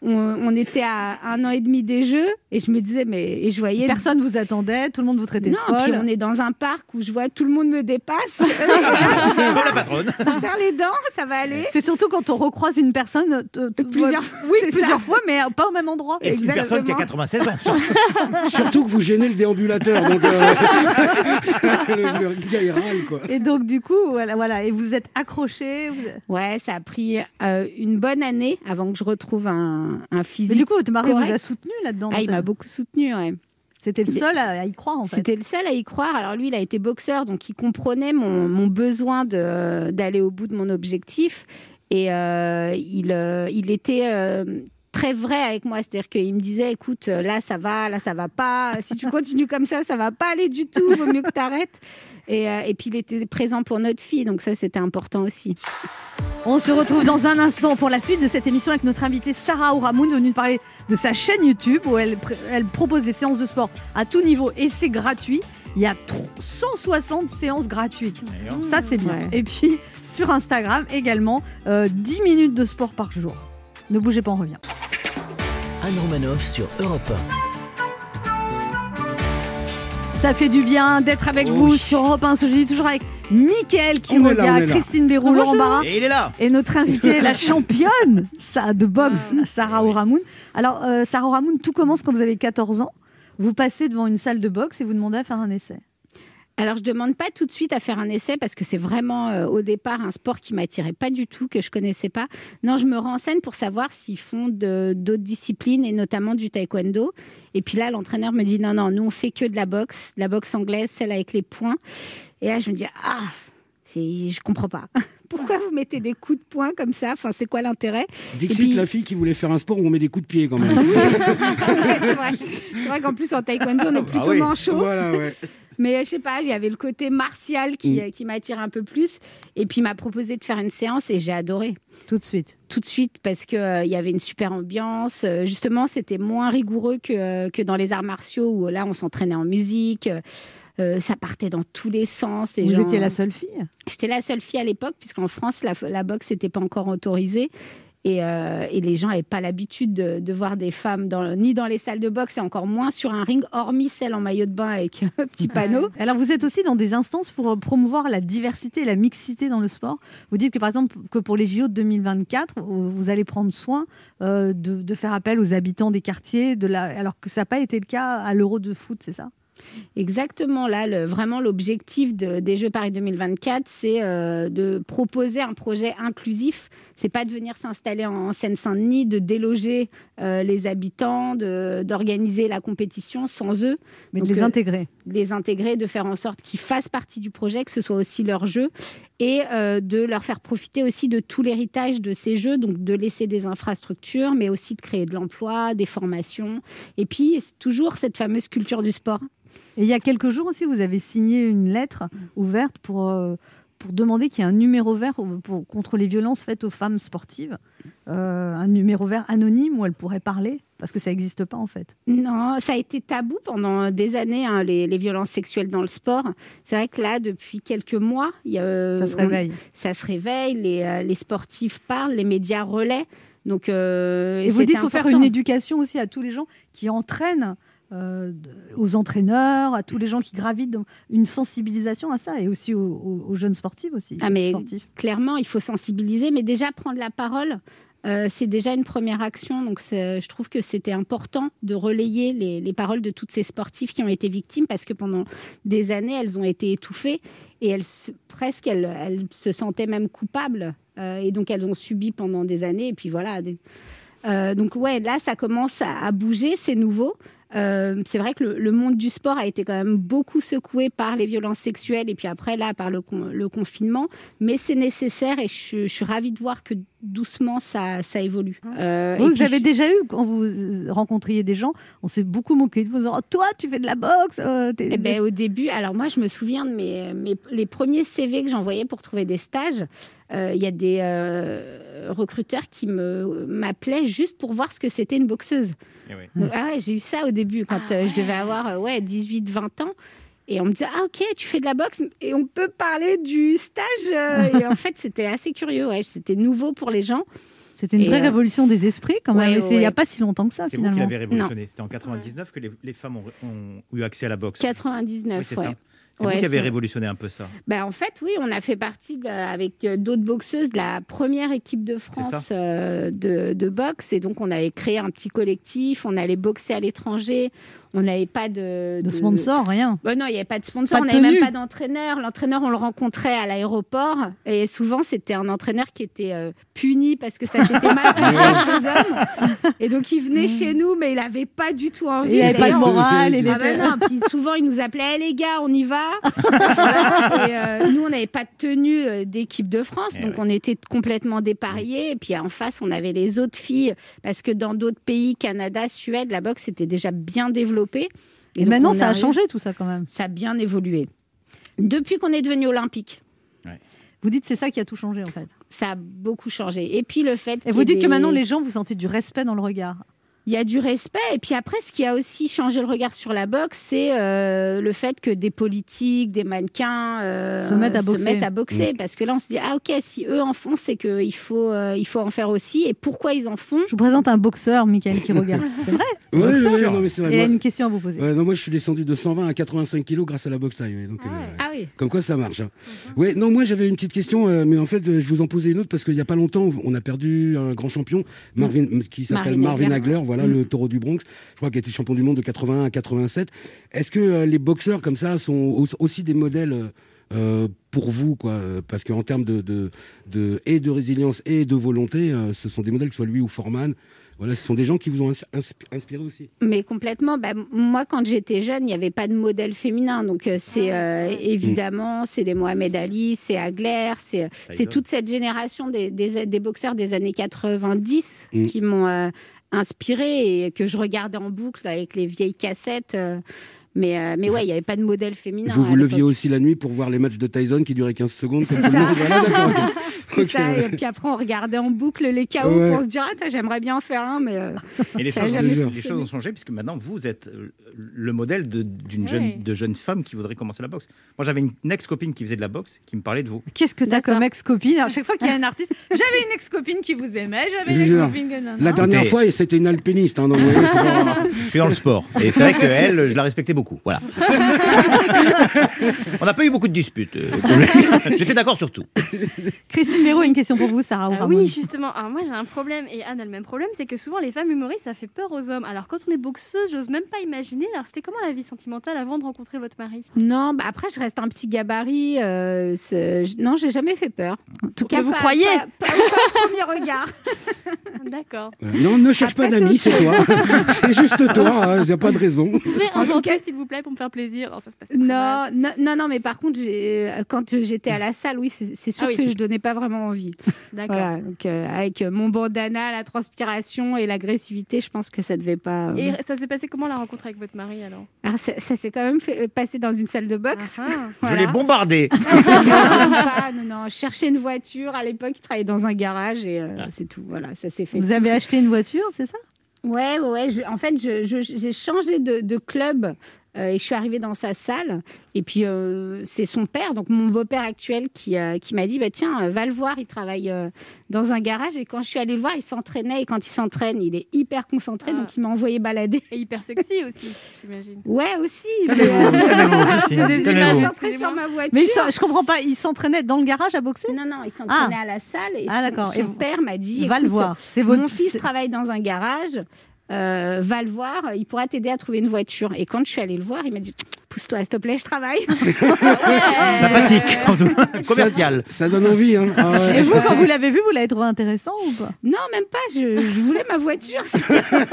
on, on était à un an et demi des Jeux et je me disais, mais et je voyais. Personne vous attendait, tout le monde vous traitait non, de folle. puis on est dans un parc où je vois tout le monde me dépasse. Pour la patronne. Serre les dents, ça va aller. C'est surtout quand on recroise une personne euh, Plusieurs oui, plusieurs fois, mais pas au même endroit. Et c'est une personne qui a 96 ans. Surtout que vous gênez le déambulateur, donc euh, le, le gars il râle quoi. Et donc du coup, voilà, voilà. Et vous êtes accroché. vous- Ouais, ça a pris euh, une bonne année avant que je retrouve un, un physique. Mais du coup, votre mari vous a soutenu là-dedans. Ah, il m'a beaucoup soutenu, ouais. C'était le seul à, y croire en fait. C'était le seul à y croire. Alors lui, il a été boxeur, donc il comprenait mon, mon besoin d'aller au bout de mon objectif. Et euh, il, euh, il était euh, très vrai avec moi. C'est-à-dire qu'il me disait, écoute, là, ça va, là, ça va pas. Si tu continues comme ça, ça va pas aller du tout. Vaut mieux que tu arrêtes. Et, euh, et puis, il était présent pour notre fille. Donc ça, c'était important aussi. On se retrouve dans un instant pour la suite de cette émission avec notre invitée Sarah Ouramoun, venue nous parler de sa chaîne YouTube où elle, pr- elle propose des séances de sport à tout niveau et c'est gratuit. Il y a tro- 160 séances gratuites. Ça, c'est bien. Ouais. Et puis, sur Instagram également, euh, 10 minutes de sport par jour. Ne bougez pas, on revient. Anne Romanoff sur Europe Ça fait du bien d'être avec Oh vous oui. sur Europe 1 ce jeudi, toujours avec Mickaël qui là. Christine Béroux, Laurent Barra. Et il est là. Et notre invitée, la championne ça, de boxe, Ah. Sarah Ouramoun. Alors, euh, Sarah Ouramoun, tout commence quand vous avez 14 ans. Vous passez devant une salle de boxe et vous demandez à faire un essai. Alors, je demande pas tout de suite à faire un essai parce que c'est vraiment euh, au départ un sport qui m'attirait pas du tout, que je connaissais pas. Non, je me renseigne pour savoir s'ils font d'autres disciplines et notamment du taekwondo. Et puis là, l'entraîneur me dit non, non, nous on fait que de la boxe, de la boxe anglaise, celle avec les poings. Et là, je me dis ah, je comprends pas. Pourquoi vous mettez des coups de poing comme ça? Enfin, c'est quoi l'intérêt? Dixit, puis- la fille qui voulait faire un sport où on met des coups de pied quand même. Ouais, c'est vrai. C'est vrai qu'en plus en taekwondo, on est plutôt oui. manchot. Voilà, ouais. Mais je sais pas, il y avait le côté martial qui, qui m'attire un peu plus. Et puis il m'a proposé de faire une séance et j'ai adoré. Tout de suite. Tout de suite parce que euh, y avait une super ambiance. Euh, justement, c'était moins rigoureux que, euh, que dans les arts martiaux où là on s'entraînait en musique. Euh, ça partait dans tous les sens. les Vous gens- étiez la seule fille? J'étais la seule fille à l'époque, puisqu'en France, la, la boxe n'était pas encore autorisée. Et, euh, et les gens n'avaient pas l'habitude de, voir des femmes ni dans les salles de boxe et encore moins sur un ring, hormis celle en maillot de bain avec un petit panneau. Alors, vous êtes aussi dans des instances pour euh, promouvoir la diversité et la mixité dans le sport. Vous dites que, par exemple, que pour les JO de 2024, vous allez prendre soin euh, de, faire appel aux habitants des quartiers, alors que ça n'a pas été le cas à l'Euro de foot, c'est ça? Exactement, là, le- vraiment l'objectif de- des Jeux Paris 2024, c'est euh, de proposer un projet inclusif. C'est pas de venir s'installer en Seine-Saint-Denis, de déloger euh, les habitants, d'organiser la compétition sans eux. Mais de les euh, intégrer. De les intégrer, de faire en sorte qu'ils fassent partie du projet, que ce soit aussi leur jeu, et euh, de leur faire profiter aussi de tout l'héritage de ces jeux, donc de laisser des infrastructures, mais aussi de créer de l'emploi, des formations, et puis toujours cette fameuse culture du sport. Et il y a quelques jours aussi, vous avez signé une lettre ouverte pour, euh, pour demander qu'il y ait un numéro vert pour- contre les violences faites aux femmes sportives. Euh, un numéro vert anonyme où elles pourraient parler, parce que ça n'existe pas en fait. Non, ça a été tabou pendant des années, hein, les, les violences sexuelles dans le sport. C'est vrai que là, depuis quelques mois, y a, Ça se on- réveille. ça se réveille, les, euh, les sportifs parlent, les médias relaient. Donc, euh, Et vous dites qu'il faut faire une éducation aussi à tous les gens qui entraînent, euh, aux entraîneurs, à tous les gens qui gravitent, dans une sensibilisation à ça, et aussi aux, aux- aux jeunes sportifs aussi. Ah, mais sportifs. clairement, il faut sensibiliser, mais déjà prendre la parole, euh, c'est déjà une première action. Donc, c'est- je trouve que c'était important de relayer les, les paroles de toutes ces sportives qui ont été victimes, parce que pendant des années, elles ont été étouffées et elles presque elles, elles se sentaient même coupables, Euh, et donc elles ont subi pendant des années. Et puis voilà. des- Euh, donc ouais, là, ça commence à, à bouger, c'est nouveau. Euh, c'est vrai que le, le monde du sport a été quand même beaucoup secoué par les violences sexuelles et puis après là par le, con- le confinement, mais c'est nécessaire et je, je suis ravie de voir que doucement ça, ça évolue. Euh, et vous avez je- déjà eu, quand vous euh, rencontriez des gens, on s'est beaucoup moqué de vous. en disant, Oh, toi, tu fais de la boxe euh, t'es- Eh ben, au début, alors moi, je me souviens de mes, mes- les premiers CV que j'envoyais pour trouver des stages. Euh, Il y a des euh, recruteurs qui me m'appelaient juste pour voir ce que c'était une boxeuse. Donc, ah ouais, j'ai eu ça au début quand euh, je devais avoir euh, ouais 18 20 ans et on me disait ah OK, tu fais de la boxe et on peut parler du stage et en fait, c'était assez curieux ouais, c'était nouveau pour les gens. C'était une Et, vraie euh, révolution des esprits quand même. ouais, et c'est il n'y a ouais. pas si longtemps que ça C'est vous qui l'avez révolutionné. C'était en 99 que les, les femmes ont, ont eu accès à la boxe. 99, Oui, c'est ouais. ça. C'est Ouais, vous qui avez révolutionné un peu ça. Bah, en fait, oui, on a fait partie, de- avec euh, d'autres boxeuses, de la première équipe de France euh, de, de boxe. Et donc, on avait créé un petit collectif. On allait boxer à l'étranger. On n'avait pas de, De sponsor, rien. Bah non, il n'y avait pas de sponsor. Pas de on n'avait même pas d'entraîneur. L'entraîneur, on le rencontrait à l'aéroport. Et souvent, c'était un entraîneur qui était euh, puni parce que ça s'était mal passé avec les hommes. Et donc, il venait chez nous, mais il n'avait pas du tout envie. Il avait pas le D'ailleurs, moral, il Ah non, puis souvent, il nous appelait Eh, les gars, on y va. Et, euh, nous, on n'avait pas de tenue euh, d'équipe de France, Eh donc on était complètement dépareillés. Et puis en face, on avait les autres filles, parce que dans d'autres pays, Canada, Suède, la boxe était déjà bien développée. Et maintenant, ça a changé tout ça quand même. Ça a bien évolué. Depuis qu'on est devenu olympique. Vous dites c'est ça qui a tout changé en fait. Ça a beaucoup changé. Et puis le fait. Et vous dites que maintenant les gens vous sentez du respect dans le regard. Il y a du respect. Et puis après, ce qui a aussi changé le regard sur la boxe, c'est euh, le fait que des politiques, des mannequins euh, Se mettent à boxer. mettent à boxer. Mm. Parce que là, on se dit, ah ok, si eux en font, c'est qu'il faut, euh, il faut en faire aussi. Et pourquoi ils en font? Je vous présente un boxeur, Michael, qui regarde. C'est vrai? Ouais, Un ouais, ouais, non, mais c'est vrai. Et il a une question à vous poser. Ouais, non, moi, je suis descendu de 120 à 85 kilos grâce à la boxe taille. ouais, donc, euh, Ah oui. Comme quoi ça marche. hein. Ouais, non, moi j'avais une petite question, euh, mais en fait euh, je vous en posais une autre parce qu'il n'y a pas longtemps on a perdu un grand champion, Marvin, qui s'appelle Marvin Hagler. Hagler, voilà Mm. le taureau du Bronx, je crois qu'il a été champion du monde de 81 à 87. Est-ce que euh, les boxeurs comme ça sont au- aussi des modèles euh, pour vous, quoi? Parce qu'en termes de, de, de- et de résilience et de volonté, euh, ce sont des modèles, que ce soit lui ou Foreman. Voilà, ce sont des gens qui vous ont ins- insp- inspiré aussi. Mais complètement. Bah, moi, quand j'étais jeune, il n'y avait pas de modèle féminin. Donc, euh, c'est euh, évidemment, c'est des Mohamed Ali, c'est Agler, c'est toute cette génération des, des, des boxeurs des années 90 Mm. qui m'ont euh, inspiré et que je regardais en boucle avec les vieilles cassettes. Mais, euh, mais ouais, il n'y avait pas de modèle féminin. vous à vous leviez aussi la nuit pour voir les matchs de Tyson qui duraient 15 secondes. C'est ça. Voilà. Et puis après, on regardait en boucle les KO Ouais. pour se dire, ah, j'aimerais bien en faire un, mais euh, Et les choses, jamais les fonctionné. choses ont changé puisque maintenant vous êtes euh, le modèle d'une jeune, de jeune femme qui voudrait commencer la boxe. Moi j'avais une, ex-copine qui faisait de la boxe qui me parlait de vous. Qu'est-ce que t'as comme ex-copine Alors, chaque fois qu'il y a un artiste, j'avais une ex-copine qui vous aimait, j'avais une ex-copine La dernière fois, c'était une alpiniste. hein, donc, vous voyez, c'est pas- Je suis dans le sport et c'est vrai qu'elle, je la respectais beaucoup. Voilà. On n'a pas eu beaucoup de disputes. euh, J'étais d'accord sur tout. Christine Béraud, une question pour vous, Sarah ou Ah oui, justement. Alors moi j'ai un problème et Anne a le même problème, c'est que souvent les femmes humoristes ça fait peur aux hommes. Alors quand on est boxeuse, j'ose même pas imaginer. Alors c'était comment la vie sentimentale avant de rencontrer votre mari? Non, bah après, je reste un petit gabarit. euh, je- non, j'ai jamais fait peur. En tout cas, vous pas- croyez? pas, pas- pas au premier regard. D'accord. Euh, Non, ne cherche pas Après, d'amis, c'est toi. c'est juste toi, il n'y a pas de raison. Vous pouvez En tout inventer cas- s'il vous plaît pour me faire plaisir. Non, ça se passait Non, non, non, non, mais par contre, j'ai- euh, quand j'étais à la salle, oui, c'est sûr Ah oui. que je donnais pas vraiment envie. D'accord. Voilà, donc euh, avec mon bandana, la transpiration et l'agressivité, je pense que ça devait pas. euh, Et ça s'est passé comment la rencontre avec votre mari alors? Alors, ça, ça s'est quand même fait, euh, passé dans une salle de boxe. Je l'ai bombardé. Non, non, chercher une voiture. À l'époque, il travaillait dans un garage et euh, c'est tout. Voilà, ça s'est fait. Vous avez acheté une voiture, c'est ça? Ouais, ouais, je- en fait, j'ai changé de, de club euh, et je suis arrivée dans sa salle. Et puis, euh, c'est son père, donc mon beau-père actuel, qui, euh, qui m'a dit bah, Tiens, euh, va le voir, il travaille euh, dans un garage. Et quand je suis allée le voir, il s'entraînait. Et quand il s'entraîne, il est hyper concentré, donc il m'a envoyé balader. Et hyper sexy aussi, j'imagine. Ouais, aussi. Mais, euh, j'ai des images sur ma voiture. Mais je comprends pas, il s'entraînait dans le garage à boxer? Non, non, il s'entraînait Ah. à la salle. Et Ah, son- d'accord. Son, Et vous- père m'a dit Va le voir. C'est votre- Mon fils travaille dans un garage. Euh, va le voir, il pourra t'aider à trouver une voiture. Et quand je suis allée le voir, il m'a dit Pousse-toi, s'il te plaît, je travaille. Sympathique, en tout cas. commercial. Ça donne envie. Hein. Ah ouais. Et vous, quand vous l'avez vu, vous l'avez trouvé intéressant ou pas? Non, même pas. Je, je voulais ma voiture.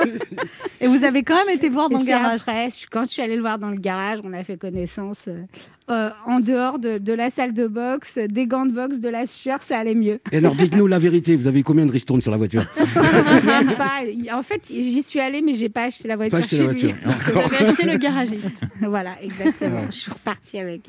Et vous avez quand même été voir dans le garage? Après, quand je suis allée le voir dans le garage, on a fait connaissance. Euh, en dehors de, de la salle de boxe, des gants de boxe, de la sueur, ça allait mieux. Et alors, dites-nous la vérité, vous avez eu combien de ristournes sur la voiture Même pas. En fait, j'y suis allée, mais j'ai pas acheté la voiture Pas acheté chez la lui. voiture. Vous avez acheté le garagiste. voilà, exactement. Je suis repartie avec.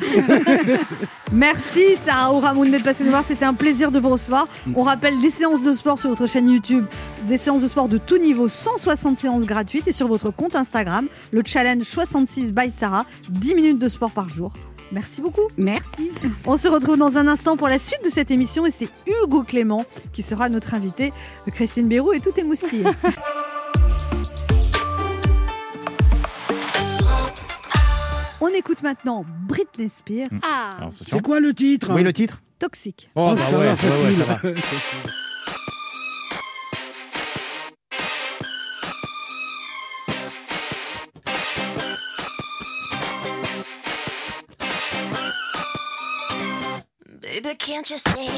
Merci Sarah Ouramoun d'être passée nous voir, c'était un plaisir de vous recevoir. On rappelle des séances de sport sur votre chaîne YouTube, des séances de sport de tout niveau, 160 séances gratuites et sur votre compte Instagram, le challenge 66 by Sarah, 10 minutes de sport par jour. Merci beaucoup. Merci. On se retrouve dans un instant pour la suite de cette émission et c'est Hugo Clément qui sera notre invité. Christine Bérou et tout est moustillé. On écoute maintenant Britney Spears. Ah. C'est quoi le titre? Oui, le titre Toxique. Oh, Oh, bah ça ouais, va, ouais, ouais, facile. ça va. can't you see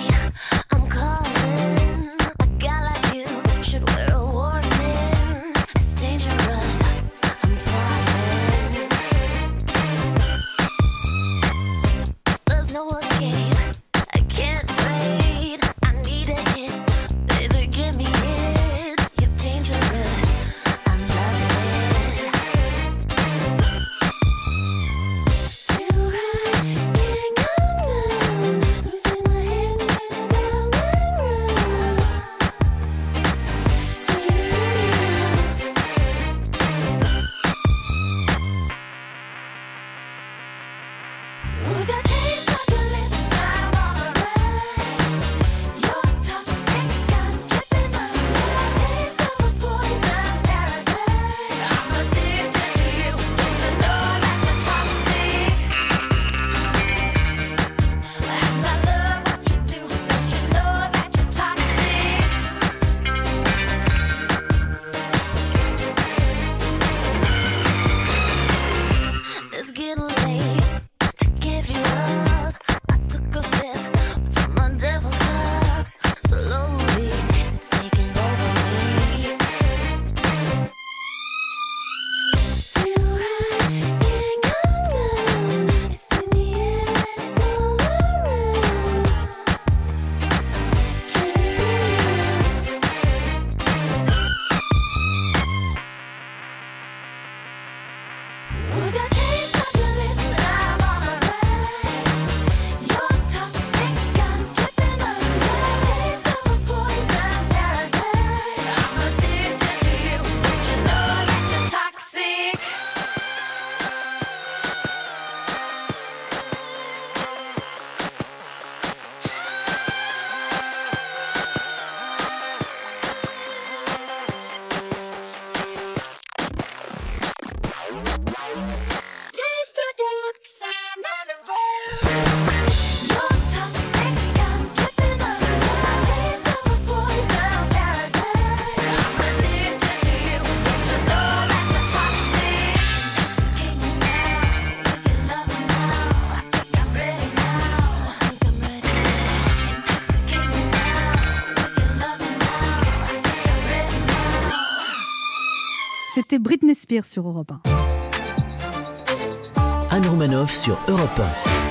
Whoa. Sur Europe 1. Anne Romanoff sur Europe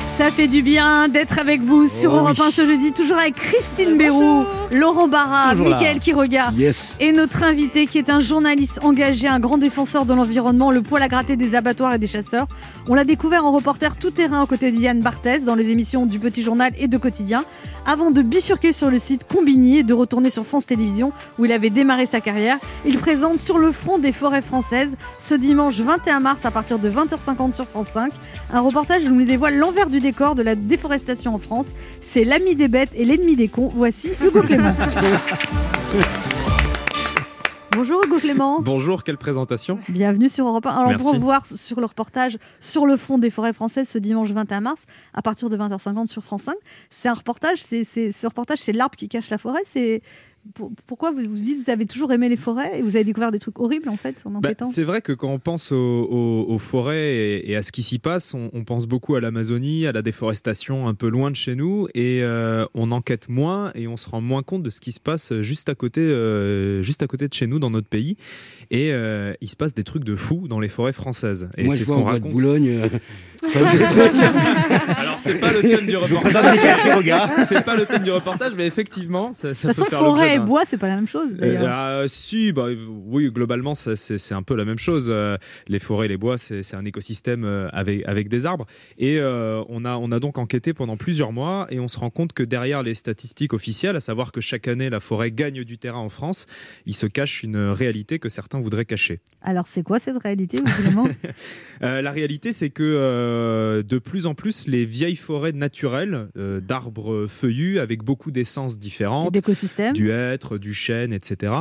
Ça fait du bien d'être avec vous sur Oh Europe oui. 1 ce jeudi, toujours avec Christine Bérou, Laurent Barra, là. Mickaël Quiroga Yes. et notre invité qui est un journaliste engagé, un grand défenseur de l'environnement, le poil à gratter des abattoirs et des chasseurs. On l'a découvert en reporter tout terrain aux côtés de Yann Barthès dans les émissions du Petit Journal et de Quotidien, avant de bifurquer sur le site Combini et de retourner sur France Télévisions où il avait démarré sa carrière. Il présente sur le front des forêts françaises ce dimanche 21 mars à partir de 20h50 sur France 5. Un reportage où il nous dévoile l'envers du décor de la déforestation en France. C'est l'ami des bêtes et l'ennemi des cons. Voici Hugo Clément. Bonjour Hugo Clément. Bonjour, quelle présentation Bienvenue sur Europe 1. Alors Merci. pour voir sur le reportage sur le front des forêts françaises ce dimanche 21 mars à partir de 20h50 sur France 5, c'est un reportage, c'est, c'est- ce reportage c'est l'arbre qui cache la forêt, c'est pour- pourquoi vous vous dites que vous avez toujours aimé les forêts et vous avez découvert des trucs horribles en fait en Bah, enquêtant c'est vrai que quand on pense aux, aux- aux forêts et, et à ce qui s'y passe, on, on pense beaucoup à l'Amazonie, à la déforestation un peu loin de chez nous, et euh, on enquête moins et on se rend moins compte de ce qui se passe juste à côté, euh, juste à côté de chez nous dans notre pays. Et euh, il se passe des trucs de fou dans les forêts françaises. Et Moi, c'est je ce vois en qu'on bois de raconte. Boulogne. Alors c'est pas le thème du reportage. c'est pas le thème du reportage, mais effectivement, ça, De ça toute peut façon, faire forêt et bois, c'est pas la même chose d'ailleurs. Euh, ah, si, bah, oui, globalement, c'est un peu la même chose. Euh, les forêts, les bois, c'est un écosystème euh, avec, avec des arbres. Et euh, on, a, on a donc enquêté pendant plusieurs mois et on se rend compte que derrière les statistiques officielles, à savoir que chaque année la forêt gagne du terrain en France, il se cache une réalité que certains voudraient cacher. Alors c'est quoi cette réalité Clément Euh, la réalité, c'est que euh, de plus en plus les vieilles forêts naturelles euh, d'arbres feuillus avec beaucoup d'essences différentes, d'écosystèmes. du hêtre, du chêne, etc.,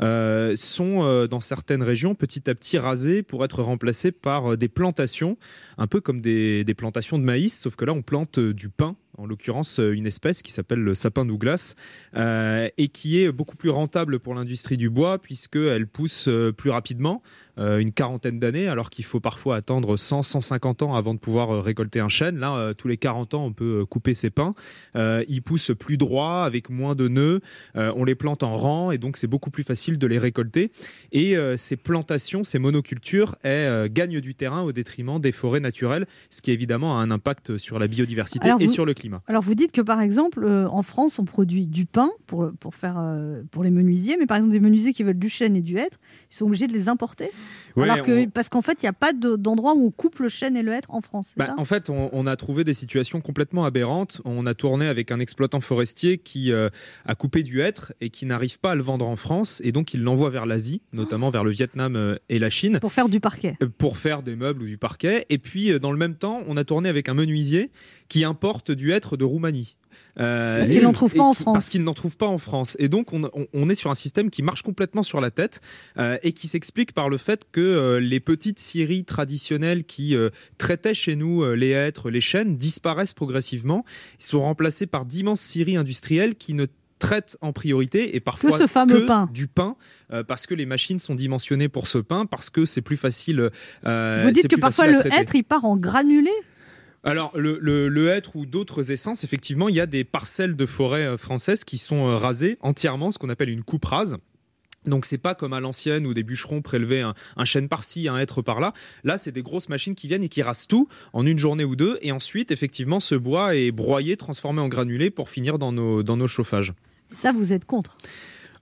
euh, sont dans certaines régions petit à petit rasées pour être remplacées par des plantations, un peu comme des, des plantations de maïs, sauf que là on plante du pin en l'occurrence euh, une espèce qui s'appelle le sapin Douglas, euh, et qui est beaucoup plus rentable pour l'industrie du bois, puisqu'elle pousse euh, plus rapidement, euh, une quarantaine d'années, alors qu'il faut parfois attendre 100, 150 ans avant de pouvoir récolter un chêne. Là, euh, tous les 40 ans, on peut couper ses pins. Ils poussent plus droit, avec moins de nœuds. On les plante en rang, et donc c'est beaucoup plus facile de les récolter. Et ces plantations, ces monocultures, elles, gagnent du terrain au détriment des forêts naturelles, ce qui évidemment a un impact sur la biodiversité Alors et vous- sur le climat. Alors vous dites que par exemple euh, en France on produit du pain pour, pour faire euh, pour les menuisiers, mais par exemple des menuisiers qui veulent du chêne et du hêtre, ils sont obligés de les importer. Ouais, Alors que on- parce qu'en fait il n'y a pas de- d'endroit où on coupe le chêne et le hêtre en France. Bah, ça? en fait, on, on a trouvé des situations complètement aberrantes. On a tourné avec un exploitant forestier qui euh, a coupé du hêtre et qui n'arrive pas à le vendre en France, et donc il l'envoie vers l'Asie, notamment vers le Vietnam et la Chine. Pour faire du parquet. Pour faire des meubles ou du parquet. Et puis, dans le même temps, on a tourné avec un menuisier qui importe du hêtre de Roumanie. Euh, Parce qu'il et- n'en trouve et pas en France. Parce qu'il n'en trouve pas en France. Et donc, on, est sur un système qui marche complètement sur la tête euh, et qui s'explique par le fait que euh, les petites scieries traditionnelles qui traitaient chez nous les hêtres, les chênes, disparaissent progressivement. Ils sont remplacés par d'immenses scieries industrielles qui ne traitent en priorité et parfois ce fameux que pain. du pain euh, parce que les machines sont dimensionnées pour ce pain parce que c'est plus facile euh, vous dites que parfois le hêtre il part en granulé. Alors, le, hêtre ou d'autres essences, effectivement, il y a des parcelles de forêt euh, françaises qui sont euh, rasées entièrement, ce qu'on appelle une coupe rase. Donc c'est pas comme à l'ancienne où des bûcherons prélevaient un, un chêne par-ci, un hêtre par-là. Là, c'est des grosses machines qui viennent et qui rasent tout en une journée ou deux. Et ensuite, effectivement, ce bois est broyé, transformé en granulé pour finir dans nos, dans nos chauffages. Ça vous êtes contre?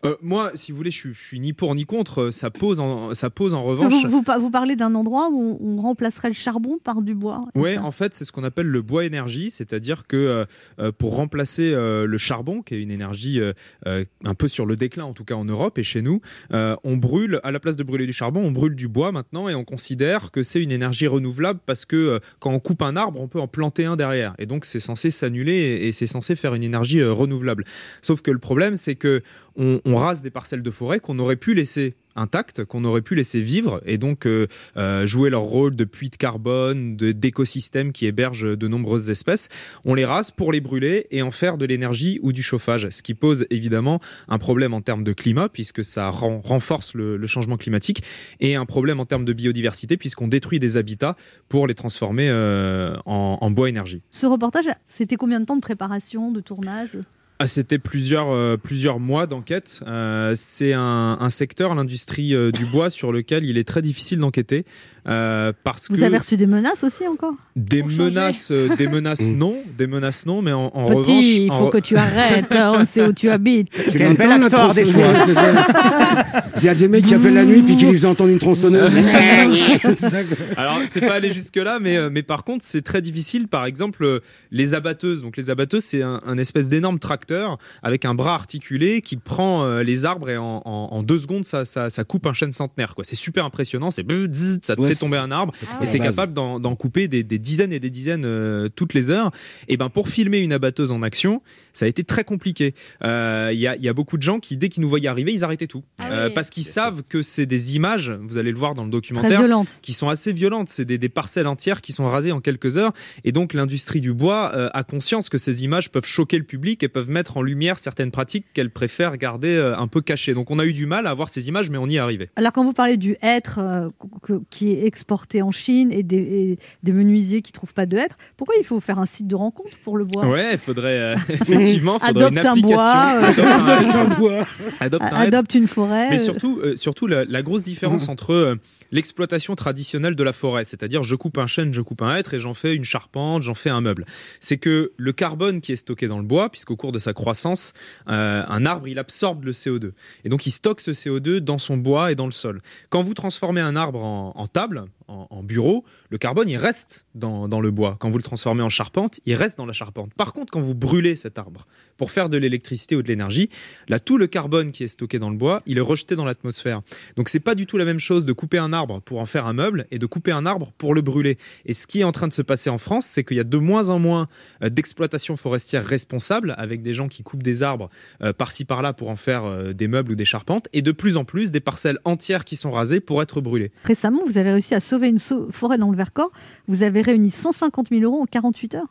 Euh, moi, si vous voulez, je, suis- je suis ni pour ni contre. Ça pose en, ça pose en revanche. vous, vous, pa- vous parlez d'un endroit où on, remplacerait le charbon par du bois. Oui, en fait, c'est ce qu'on appelle le bois énergie, c'est-à-dire que euh, euh, pour remplacer euh, le charbon, qui est une énergie euh, euh, un peu sur le déclin, en tout cas en Europe et chez nous, euh, on brûle, à la place de brûler du charbon, on brûle du bois maintenant et on considère que c'est une énergie renouvelable parce que euh, quand on coupe un arbre, on peut en planter un derrière. Et donc, c'est censé s'annuler et, et c'est censé faire une énergie euh, renouvelable. Sauf que le problème, c'est que on, on rase des parcelles de forêt qu'on aurait pu laisser intactes, qu'on aurait pu laisser vivre et donc euh, euh, jouer leur rôle de puits de carbone, d'écosystèmes qui hébergent de nombreuses espèces. On les rase pour les brûler et en faire de l'énergie ou du chauffage, ce qui pose évidemment un problème en termes de climat puisque ça ren- renforce le, changement climatique et un problème en termes de biodiversité puisqu'on détruit des habitats pour les transformer euh, en bois énergie. Ce reportage, c'était combien de temps de préparation, de tournage? Ah, C'était plusieurs, euh, plusieurs mois d'enquête. Euh, c'est un, secteur, l'industrie euh, du bois, sur lequel il est très difficile d'enquêter. Euh, parce Vous que avez reçu des menaces aussi encore des menaces, euh, des menaces non, des menaces non, mais en, en Petit, revanche, il faut en- que tu arrêtes, hein, on sait où tu habites. Tu l'entends, la tronçonneuse, Il y a des mecs qui appellent la nuit puis qui lui font entendre une tronçonneuse. Alors, c'est pas aller jusque-là, mais, euh, mais par contre, c'est très difficile. Par exemple, les abatteuses. Donc, les abatteuses, c'est un, un espèce d'énorme tracteur avec un bras articulé qui prend euh, les arbres et en, en- en deux secondes, ça, ça, ça coupe un chêne centenaire. quoi. C'est super impressionnant. C'est ça te Ouais, tomber un arbre Ah et c'est capable d'en couper des, des dizaines et des dizaines euh, toutes les heures. Et ben, pour filmer une abatteuse en action, ça a été très compliqué. Euh, Il y, a, il y a beaucoup de gens qui, dès qu'ils nous voyaient arriver, ils arrêtaient tout. Ah Euh, oui. parce qu'ils savent que c'est des images, vous allez le voir dans le documentaire, qui sont assez violentes. C'est des, des parcelles entières qui sont rasées en quelques heures. Et donc l'industrie du bois euh, a conscience que ces images peuvent choquer le public et peuvent mettre en lumière certaines pratiques qu'elle préfère garder euh, un peu cachées. Donc on a eu du mal à voir ces images, mais on y est arrivé. Alors quand vous parlez du euh, que- qui est exporté en Chine et des, et des menuisiers qui trouvent pas de hêtre, pourquoi il faut faire un site de rencontre pour le bois? Ouais, il faudrait euh, effectivement faudrait une Adopte un application. bois, euh, Adopte un- un bois. Adopte un hêtre. Adopte une forêt. Mais euh, surtout, euh, surtout la, la grosse différence entre euh, l'exploitation traditionnelle de la forêt, c'est-à-dire je coupe un chêne, je coupe un hêtre et j'en fais une charpente, j'en fais un meuble. C'est que le carbone qui est stocké dans le bois, puisqu'au cours de sa croissance, euh, un arbre il absorbe le CO2 et donc il stocke ce CO2 dans son bois et dans le sol. Quand vous transformez un arbre en, table, en, en bureau, le carbone, il reste dans, dans le bois. Quand vous le transformez en charpente, il reste dans la charpente. Par contre, quand vous brûlez cet arbre pour faire de l'électricité ou de l'énergie, là, tout le carbone qui est stocké dans le bois, il est rejeté dans l'atmosphère. Donc, c'est pas du tout la même chose de couper un arbre pour en faire un meuble et de couper un arbre pour le brûler. Et ce qui est en train de se passer en France, c'est qu'il y a de moins en moins euh, d'exploitation forestière responsable avec des gens qui coupent des arbres euh, par-ci par-là pour en faire euh, des meubles ou des charpentes et de plus en plus des parcelles entières qui sont rasées pour être brûlées. Récemment, vous avez réussi à sauver une forêt dans le Vercors. Vous avez réuni 150 000 euros en 48 heures.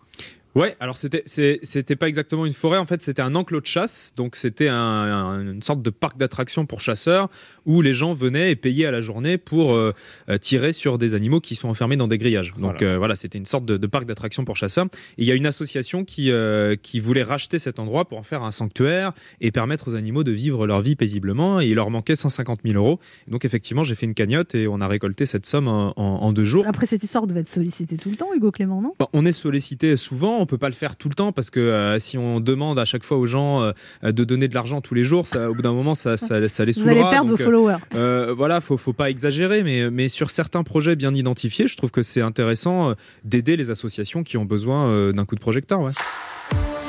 Ouais, alors c'était pas exactement une forêt, en fait c'était un enclos de chasse, donc c'était un- un- une sorte de parc d'attractions pour chasseurs où les gens venaient et payaient à la journée pour euh, euh, tirer sur des animaux qui sont enfermés dans des grillages. Donc Voilà. euh, voilà, c'était une sorte de, de parc d'attractions pour chasseurs. Et il y a une association qui, euh, qui voulait racheter cet endroit pour en faire un sanctuaire et permettre aux animaux de vivre leur vie paisiblement. Et il leur manquait 150 000 euros. Donc effectivement, j'ai fait une cagnotte et on a récolté cette somme en- en- en deux jours. Après, cette histoire devait être sollicitée tout le temps, Hugo Clément, non? Bon, On est sollicité souvent, on peut pas le faire tout le temps parce que euh, si on demande à chaque fois aux gens euh, de donner de l'argent tous les jours, ça, au bout d'un moment, ça, ça, ça les Vous saoulera. allez perdre donc, vos euh, followers. euh, voilà, faut, faut pas exagérer, mais, mais sur certains projets bien identifiés, je trouve que c'est intéressant euh, d'aider les associations qui ont besoin euh, d'un coup de projecteur. Ouais.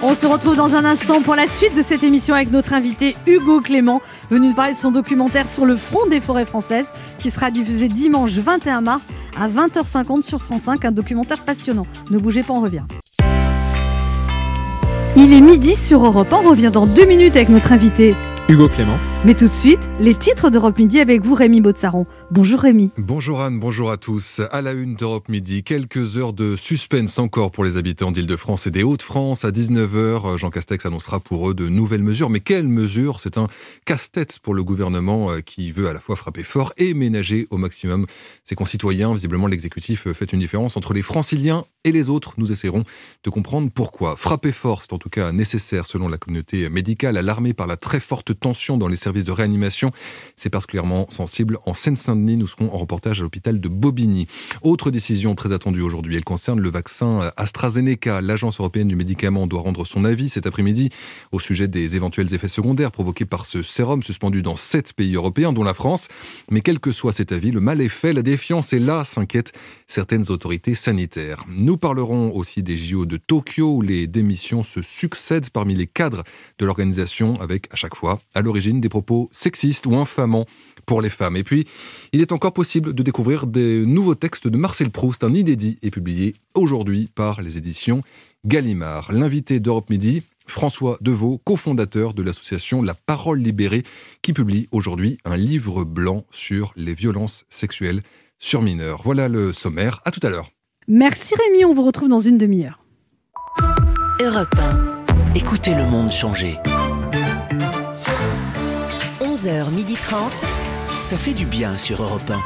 On se retrouve dans un instant pour la suite de cette émission avec notre invité Hugo Clément, venu nous parler de son documentaire sur le front des forêts françaises, qui sera diffusé dimanche 21 mars à 20h50 sur France 5, un documentaire passionnant. Ne bougez pas, on revient. Il est midi sur Europe 1, on revient dans deux minutes avec notre invité. Hugo Clément. Mais tout de suite, les titres d'Europe Midi avec vous Rémi Botsaron. Bonjour Rémi. Bonjour Anne, bonjour à tous. À la une d'Europe Midi, quelques heures de suspense encore pour les habitants d'Île-de-France et des Hauts-de-France. À 19h, Jean Castex annoncera pour eux de nouvelles mesures. Mais quelles mesures? C'est un casse-tête pour le gouvernement euh, qui veut à la fois frapper fort et ménager au maximum ses concitoyens. Visiblement, l'exécutif fait une différence entre les franciliens et les autres. Nous essaierons de comprendre pourquoi. Frapper fort, c'est en tout cas nécessaire selon la communauté médicale, alarmée par la très forte tension dans les services de réanimation. C'est particulièrement sensible en Seine-Saint-Denis. Nous serons en reportage à l'hôpital de Bobigny. Autre décision très attendue aujourd'hui, elle concerne le vaccin AstraZeneca. L'Agence européenne du médicament doit rendre son avis cet après-midi au sujet des éventuels effets secondaires provoqués par ce sérum suspendu dans sept pays européens, dont la France. Mais quel que soit cet avis, le mal est fait, la défiance est là, s'inquiètent certaines autorités sanitaires. Nous parlerons aussi des JO de Tokyo, où les démissions se succèdent parmi les cadres de l'organisation, avec à chaque fois à l'origine des propos sexistes ou infamants pour les femmes. Et puis, il est encore possible de découvrir des nouveaux textes de Marcel Proust. Un inédit est publié aujourd'hui par les éditions Gallimard. L'invité d'Europe Midi, François Deveau, cofondateur de l'association La Parole Libérée, qui publie aujourd'hui un livre blanc sur les violences sexuelles sur mineurs. Voilà le sommaire. À tout à l'heure. Merci Rémi, on vous retrouve dans une demi-heure. Europe 1. Écoutez le monde changer. 11h30. Ça fait du bien sur Europe 1.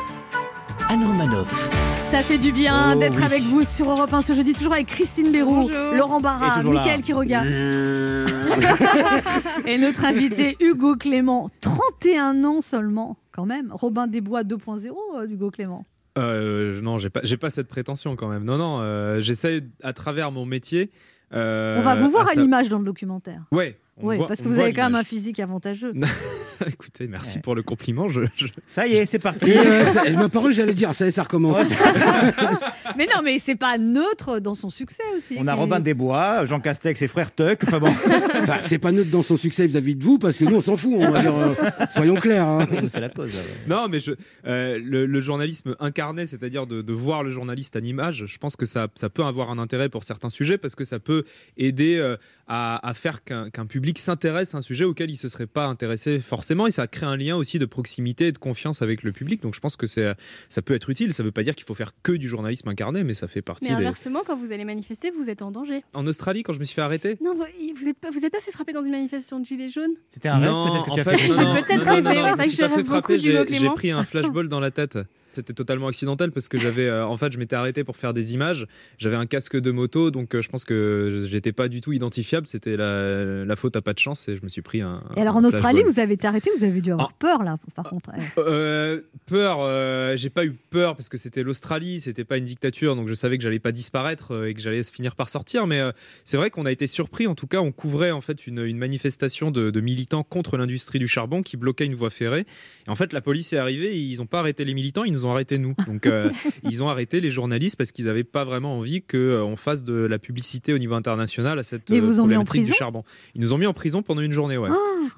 Anne Romanoff. Ça fait du bien Oh, d'être oui. avec vous sur Europe 1 ce jeudi, toujours avec Christine Béroux, Laurent Barra. Mickaël Quiroga. Et notre invité Hugo Clément, 31 ans seulement, quand même. Robin des Bois 2.0, euh, Hugo Clément. Euh, non, j'ai pas, pas cette prétention quand même. Non, non, euh, j'essaie à travers mon métier. Euh, On va vous voir à ça- l'image dans le documentaire. Ouais. Oui, parce que vous avez quand même un physique avantageux. Écoutez, merci pour le compliment. Je, je- Ça y est, c'est parti. Euh, ça- ma parole, j'allais dire, ça y est, ça recommence. mais non, mais c'est pas neutre dans son succès aussi. On a Robin Desbois, Jean Castex et Frère Tuck. Enfin bon. Enfin, c'est pas neutre dans son succès vis-à-vis de vous, parce que nous, on s'en fout. On va dire, euh, soyons clairs. hein. C'est la cause. Non, mais je, euh, le, le journalisme incarné, c'est-à-dire de, de voir le journaliste à l'image, je pense que ça, ça peut avoir un intérêt pour certains sujets parce que ça peut aider euh, à, à faire qu'un qu'un public s'intéresse à un sujet auquel il se serait pas intéressé forcément et ça crée un lien aussi de proximité et de confiance avec le public. Donc je pense que c'est, ça peut être utile. Ça veut pas dire qu'il faut faire que du journalisme incarné, mais ça fait partie Mais des. inversement, quand vous allez manifester, vous êtes en danger. En Australie, quand je me suis fait arrêter? Non, vous vous êtes pas, vous êtes pas fait frapper dans une manifestation de gilets jaunes? C'était un rêve Non, peut-être que tu as fait, fait. non, non, J'ai peut-être non, non, rêvé, non, c'est je vrai me que suis je pas fait rêve frapper, beaucoup, Clément. J'ai pris un flashball dans la tête. C'était totalement accidentel parce que j'avais, euh, en fait, je m'étais arrêté pour faire des images. J'avais un casque de moto, donc euh, je pense que j'étais pas du tout identifiable. C'était la, la faute à pas de chance et je me suis pris un. Et alors un en Australie, vous avez été arrêté, vous avez dû avoir peur là, par contre. Euh, peur, j'ai pas eu peur parce que c'était l'Australie, c'était pas une dictature, donc je savais que j'allais pas disparaître et que j'allais finir par sortir. Mais c'est vrai qu'on a été surpris. En tout cas, on couvrait en fait une, une manifestation de, de militants contre l'industrie du charbon qui bloquait une voie ferrée. Et en fait, la police est arrivée, ils ont pas arrêté les militants, ils nous ont ont arrêté nous. Donc euh, ils ont arrêté les journalistes parce qu'ils n'avaient pas vraiment envie qu'on fasse de la publicité au niveau international à cette euh, vous ont mis en problématique du prison charbon. Ils nous ont mis en prison pendant une journée, ouais.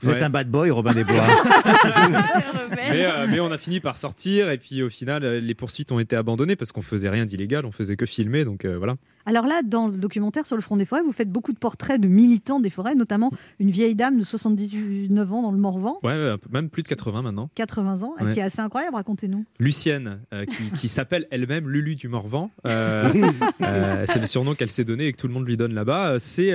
Vous Ouais. êtes un bad boy, Robin des Bois. mais, euh, mais on a fini par sortir et puis au final euh, les poursuites ont été abandonnées parce qu'on faisait rien d'illégal, on faisait que filmer donc euh, voilà. Alors là, dans le documentaire sur le front des forêts, vous faites beaucoup de portraits de militants des forêts, notamment une vieille dame de 79 ans dans le Morvan, Ouais, même plus de 80 maintenant. 80 ans, Ouais. qui est assez incroyable, racontez-nous. Lucienne, euh, qui, qui s'appelle elle-même Lulu du Morvan. Euh, euh, c'est le surnom qu'elle s'est donné et que tout le monde lui donne là-bas. C'est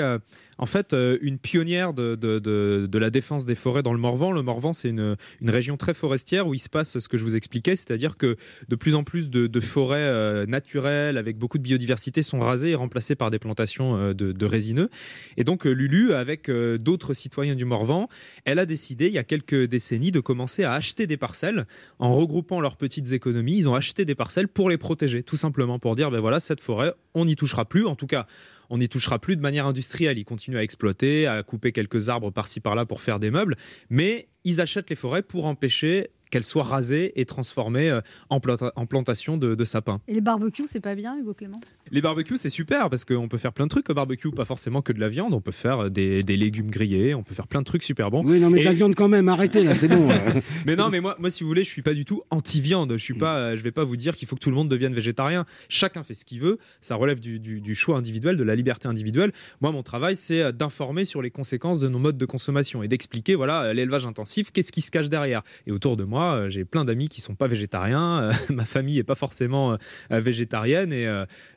en fait euh, une pionnière de, la défense des forêts dans le Morvan. Le Morvan, c'est une, région très forestière où il se passe ce que je vous expliquais, c'est-à-dire que de plus en plus de, forêts euh, naturelles avec beaucoup de biodiversité sont rasées et remplacées par des plantations euh, de, résineux. Et donc Lulu, avec d'autres citoyens du Morvan, elle a décidé il y a quelques décennies de commencer à acheter des parcelles en regroupant leurs petites économies. Ils ont acheté des parcelles pour les protéger, tout simplement pour dire ben voilà cette forêt, on n'y touchera plus. En tout cas. On n'y touchera plus de manière industrielle. Ils continuent à exploiter, à couper quelques arbres par-ci par-là pour faire des meubles, mais ils achètent les forêts pour empêcher qu'elles soient rasées et transformées euh, en, planta- en plantations de, de sapins. Et les barbecues, c'est pas bien, Hugo Clément? Les barbecues, c'est super parce qu'on peut faire plein de trucs au barbecue, pas forcément que de la viande. On peut faire des, des légumes grillés, on peut faire plein de trucs super bons. Oui, non, mais de la viande quand même, arrêtez là, c'est bon. mais non, mais moi, moi, si vous voulez, je suis pas du tout anti-viande. Je suis pas, euh, je vais pas vous dire qu'il faut que tout le monde devienne végétarien. Chacun fait ce qu'il veut. Ça relève du, du- du choix individuel, de la liberté individuelle. Moi, mon travail, c'est euh, d'informer sur les conséquences de nos modes de consommation et d'expliquer, voilà, euh, l'élevage intensif, qu'est-ce qui se cache derrière. Et autour de moi, euh, j'ai plein d'amis qui sont pas végétariens. euh, ma famille est pas forcément euh, végétarienne et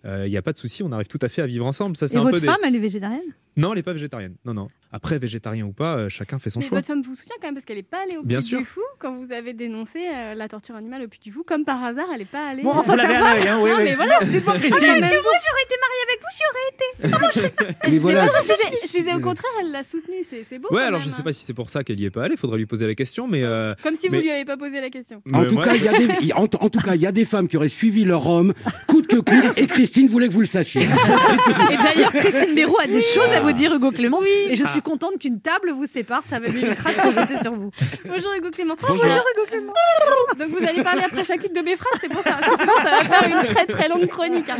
il n'y a pas de souci. On arrive tout à fait à vivre ensemble. Ça, Et c'est un votre peu des- femme, elle est végétarienne? Non, elle est pas végétarienne. Non, non. Après, végétarien ou pas, euh, chacun fait son Mais choix. votre femme vous soutient quand même parce qu'elle n'est pas allée au Bien Puy sûr. du Fou quand vous avez dénoncé euh, la torture animale au Puy du Fou. Comme par hasard, elle n'est pas allée. Bon, enfin, Vous l'avez ça va. hein, oui, non, oui. mais voilà. Ah, Christine. Parce que moi, j'aurais été mariée avec vous, j'y aurais été. Comment je Mais voilà. Je, disais, je disais au contraire, elle l'a soutenue. C'est beau. Ouais, quand alors même, je sais hein. pas si c'est pour ça qu'elle y est pas allée. Faudrait lui poser la question, mais. euh, Comme si vous mais- lui avez pas posé la question. En mais tout, moi, cas, il y a des, il- en, en tout cas, il y a des femmes qui auraient suivi leur homme, coûte que coûte, et Christine voulait que vous le sachiez. Et d'ailleurs, Christine Béroux a des choses à vous dire, Hugo Clément. Et je Ah. suis contente qu'une table vous sépare. Ça va m'évitera de se jeter sur vous. Bonjour Hugo Clément. Bonjour. Hugo Clément. Donc vous allez parler après chacune de mes phrases, c'est pour ça. Sinon ça va faire une très très longue chronique. hein.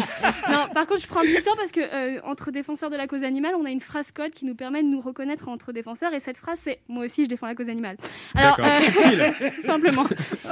Non, par contre je prends du temps parce que euh, entre défenseurs de la cause animale, on a une phrase code qui nous permet de nous reconnaître entre défenseurs et cette phrase c'est moi aussi je défends la cause animale. Alors subtil. tout simplement.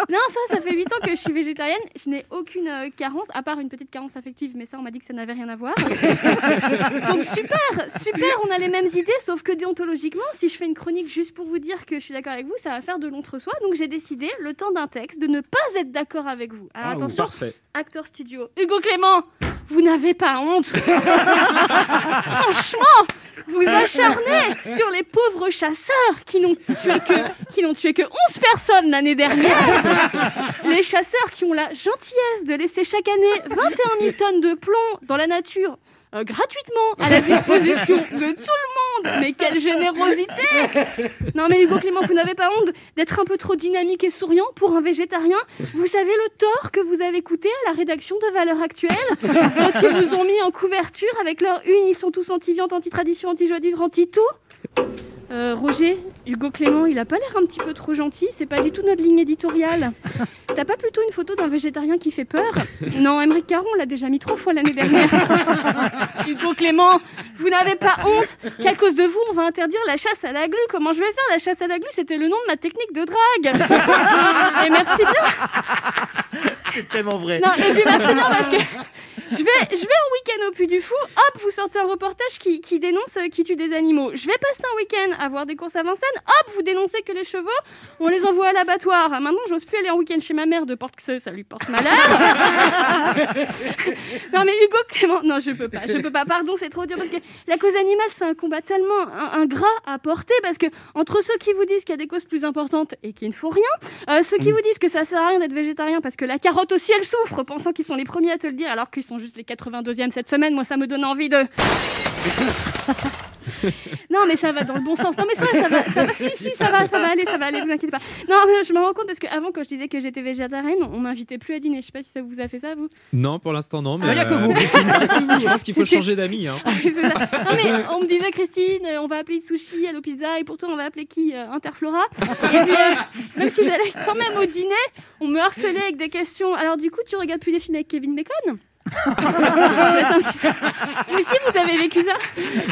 Non ça ça fait 8 ans que je suis végétarienne, je n'ai aucune euh, carence à part une petite carence affective mais ça on m'a dit que ça n'avait rien à voir. Donc super, super, on a les mêmes idées, sauf que déontologiquement, si je fais une chronique juste pour vous dire que je suis d'accord avec vous, ça va faire de l'entre-soi. Donc j'ai décidé, le temps d'un texte, de ne pas être d'accord avec vous. Alors Ah, attention, Parfait. acteur studio. Hugo Clément, vous n'avez pas honte Franchement, vous acharnez sur les pauvres chasseurs qui n'ont tué que, qui n'ont tué que 11 personnes l'année dernière. Les chasseurs qui ont la gentillesse de laisser chaque année 21 000 tonnes de plomb dans la nature euh, gratuitement à la disposition de tout le monde. Mais quelle générosité! Non mais Hugo Clément, vous n'avez pas honte d'être un peu trop dynamique et souriant pour un végétarien? Vous savez le tort que vous avez coûté à la rédaction de Valeurs Actuelles? Quand ils vous ont mis en couverture avec leur une, ils sont tous anti-viande, anti-tradition, anti-joie anti-tout? Euh, Roger, Hugo Clément, il a pas l'air un petit peu trop gentil, c'est pas du tout notre ligne éditoriale. T'as pas plutôt une photo d'un végétarien qui fait peur? Non, Émeric Caron l'a déjà mis trois fois l'année dernière. Hugo Clément, vous n'avez pas honte qu'à cause de vous, on va interdire la chasse à la glu. Comment je vais faire La chasse à la glu, c'était le nom de ma technique de drague. Et merci bien. C'est tellement vrai. Non, et puis merci bien parce que je vais, je vais en week-end au Puy du Fou. Hop, vous sortez un reportage qui, qui dénonce euh, qui tue des animaux. Je vais passer un week-end à voir des courses à Vincennes. Hop, vous dénoncez que les chevaux, on les envoie à l'abattoir. Ah, maintenant, j'ose plus aller en week-end chez ma mère de porte que ça, ça lui porte malheur. non, mais Hugo Clément, non, je peux pas, je peux pas. Pardon, c'est trop dur parce que la cause animale, c'est un combat tellement un- ingrat à porter parce que entre ceux qui vous disent qu'il y a des causes plus importantes et qui ne font rien, euh, ceux qui vous disent que ça sert à rien d'être végétarien parce que la carotte aussi elle souffre, pensant qu'ils sont les premiers à te le dire alors qu'ils sont juste les 82e cette semaine, moi ça me donne envie de. Non, mais ça va dans le bon sens. Non, mais ça, ça va, ça va. Si, si, ça va, ça va aller, ça va aller. Vous inquiétez pas. Non, mais je me rends compte parce qu'avant, quand je disais que j'étais végétarienne, on m'invitait plus à dîner. Je sais pas si ça vous a fait ça, vous. Non, pour l'instant, non. Mais Ah, y a que euh, vous. je pense, qu'il faut changer d'amis. hein. Ça. Non, mais on me disait, Christine, euh, on va appeler Sushi, Hello Pizza, et pourtant on va appeler qui Euh, Interflora. Et puis, euh, même si j'allais quand même au dîner, on me harcelait avec des questions. Alors, du coup, tu regardes plus les films avec Kevin Bacon? Un petit- Vous aussi, vous avez vécu ça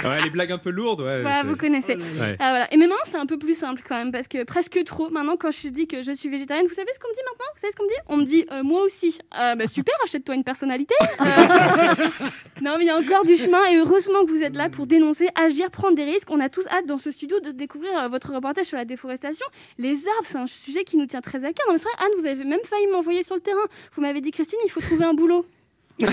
Ouais, les blagues un peu lourdes, ouais. Voilà, vous connaissez. Ouais. Ah, voilà. Et mais maintenant, c'est un peu plus simple quand même, parce que presque trop. Maintenant, quand je dis que je suis végétarienne, vous savez ce qu'on me dit maintenant? Vous savez ce qu'on me dit? On me dit, euh, moi aussi. Ah, bah, super, achète-toi une personnalité. Euh, non, mais il y a encore du chemin, et heureusement que vous êtes là pour dénoncer, agir, prendre des risques. On a tous hâte dans ce studio de découvrir euh, votre reportage sur la déforestation. Les arbres, c'est un sujet qui nous tient très à cœur. Non, mais c'est vrai, Anne, vous avez même failli m'envoyer sur le terrain. Vous m'avez dit, Christine, il faut trouver un boulot. non,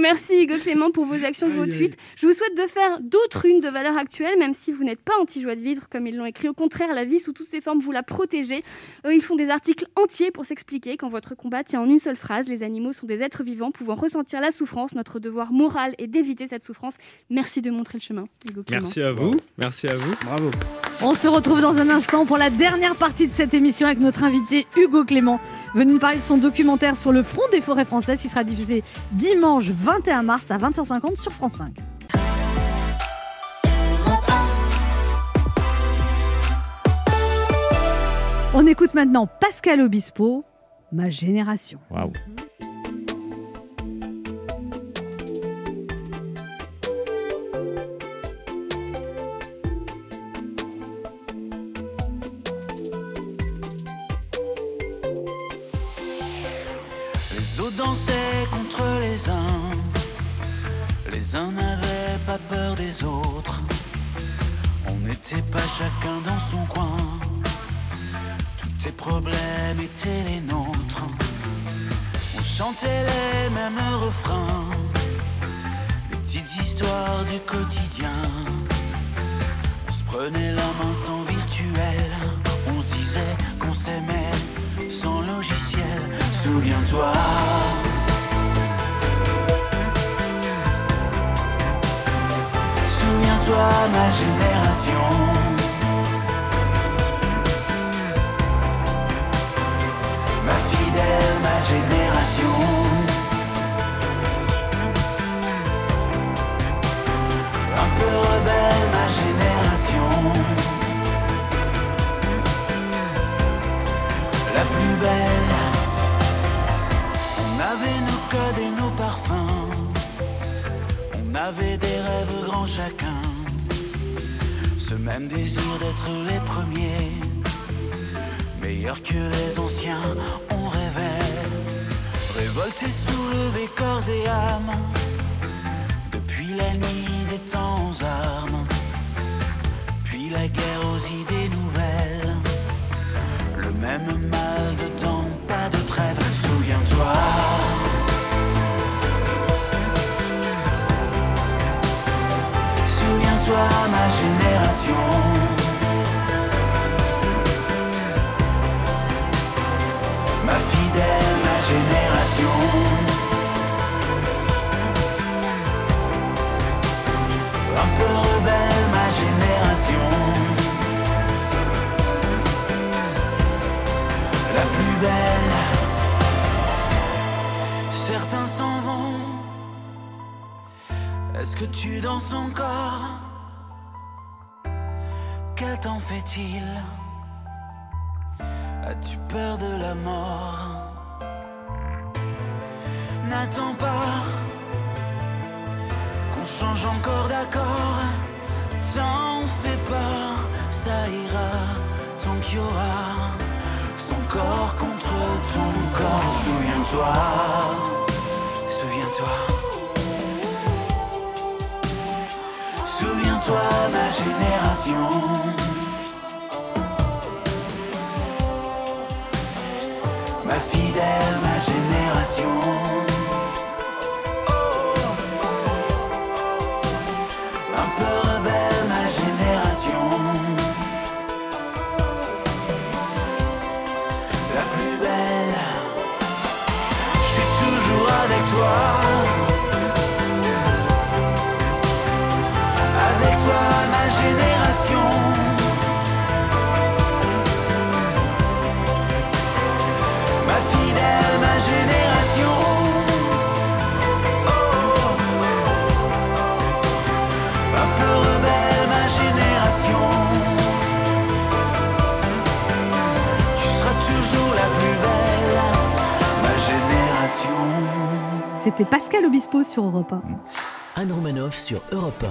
merci Hugo Clément pour vos actions, vos tweets. Je vous souhaite de faire d'autres unes de valeur actuelle, même si vous n'êtes pas anti-joie de vivre, comme ils l'ont écrit. Au contraire, la vie sous toutes ses formes, vous la protégez. Eux, ils font des articles entiers pour s'expliquer quand votre combat tient en une seule phrase. Les animaux sont des êtres vivants pouvant ressentir la souffrance. Notre devoir moral est d'éviter cette souffrance. Merci de montrer le chemin, Hugo Clément. Merci à vous. Merci à vous. Bravo. On se retrouve dans un instant pour la dernière partie de cette émission avec notre invité Hugo Clément, venu nous parler de son documentaire sur le front des forêts françaises qui sera diffusé dimanche 21 mars à 20h50 sur France 5. On écoute maintenant Pascal Obispo, ma génération. Waouh. Uns n'avaient pas peur des autres. On n'était pas chacun dans son coin. Tous tes problèmes étaient les nôtres. On chantait les mêmes refrains. Des petites histoires du quotidien. On se prenait la main sans virtuel. On se disait qu'on s'aimait sans logiciel. Souviens-toi. Souviens-toi, ma génération. C'était Pascal Obispo sur Europe 1. Anne Romanoff sur Europe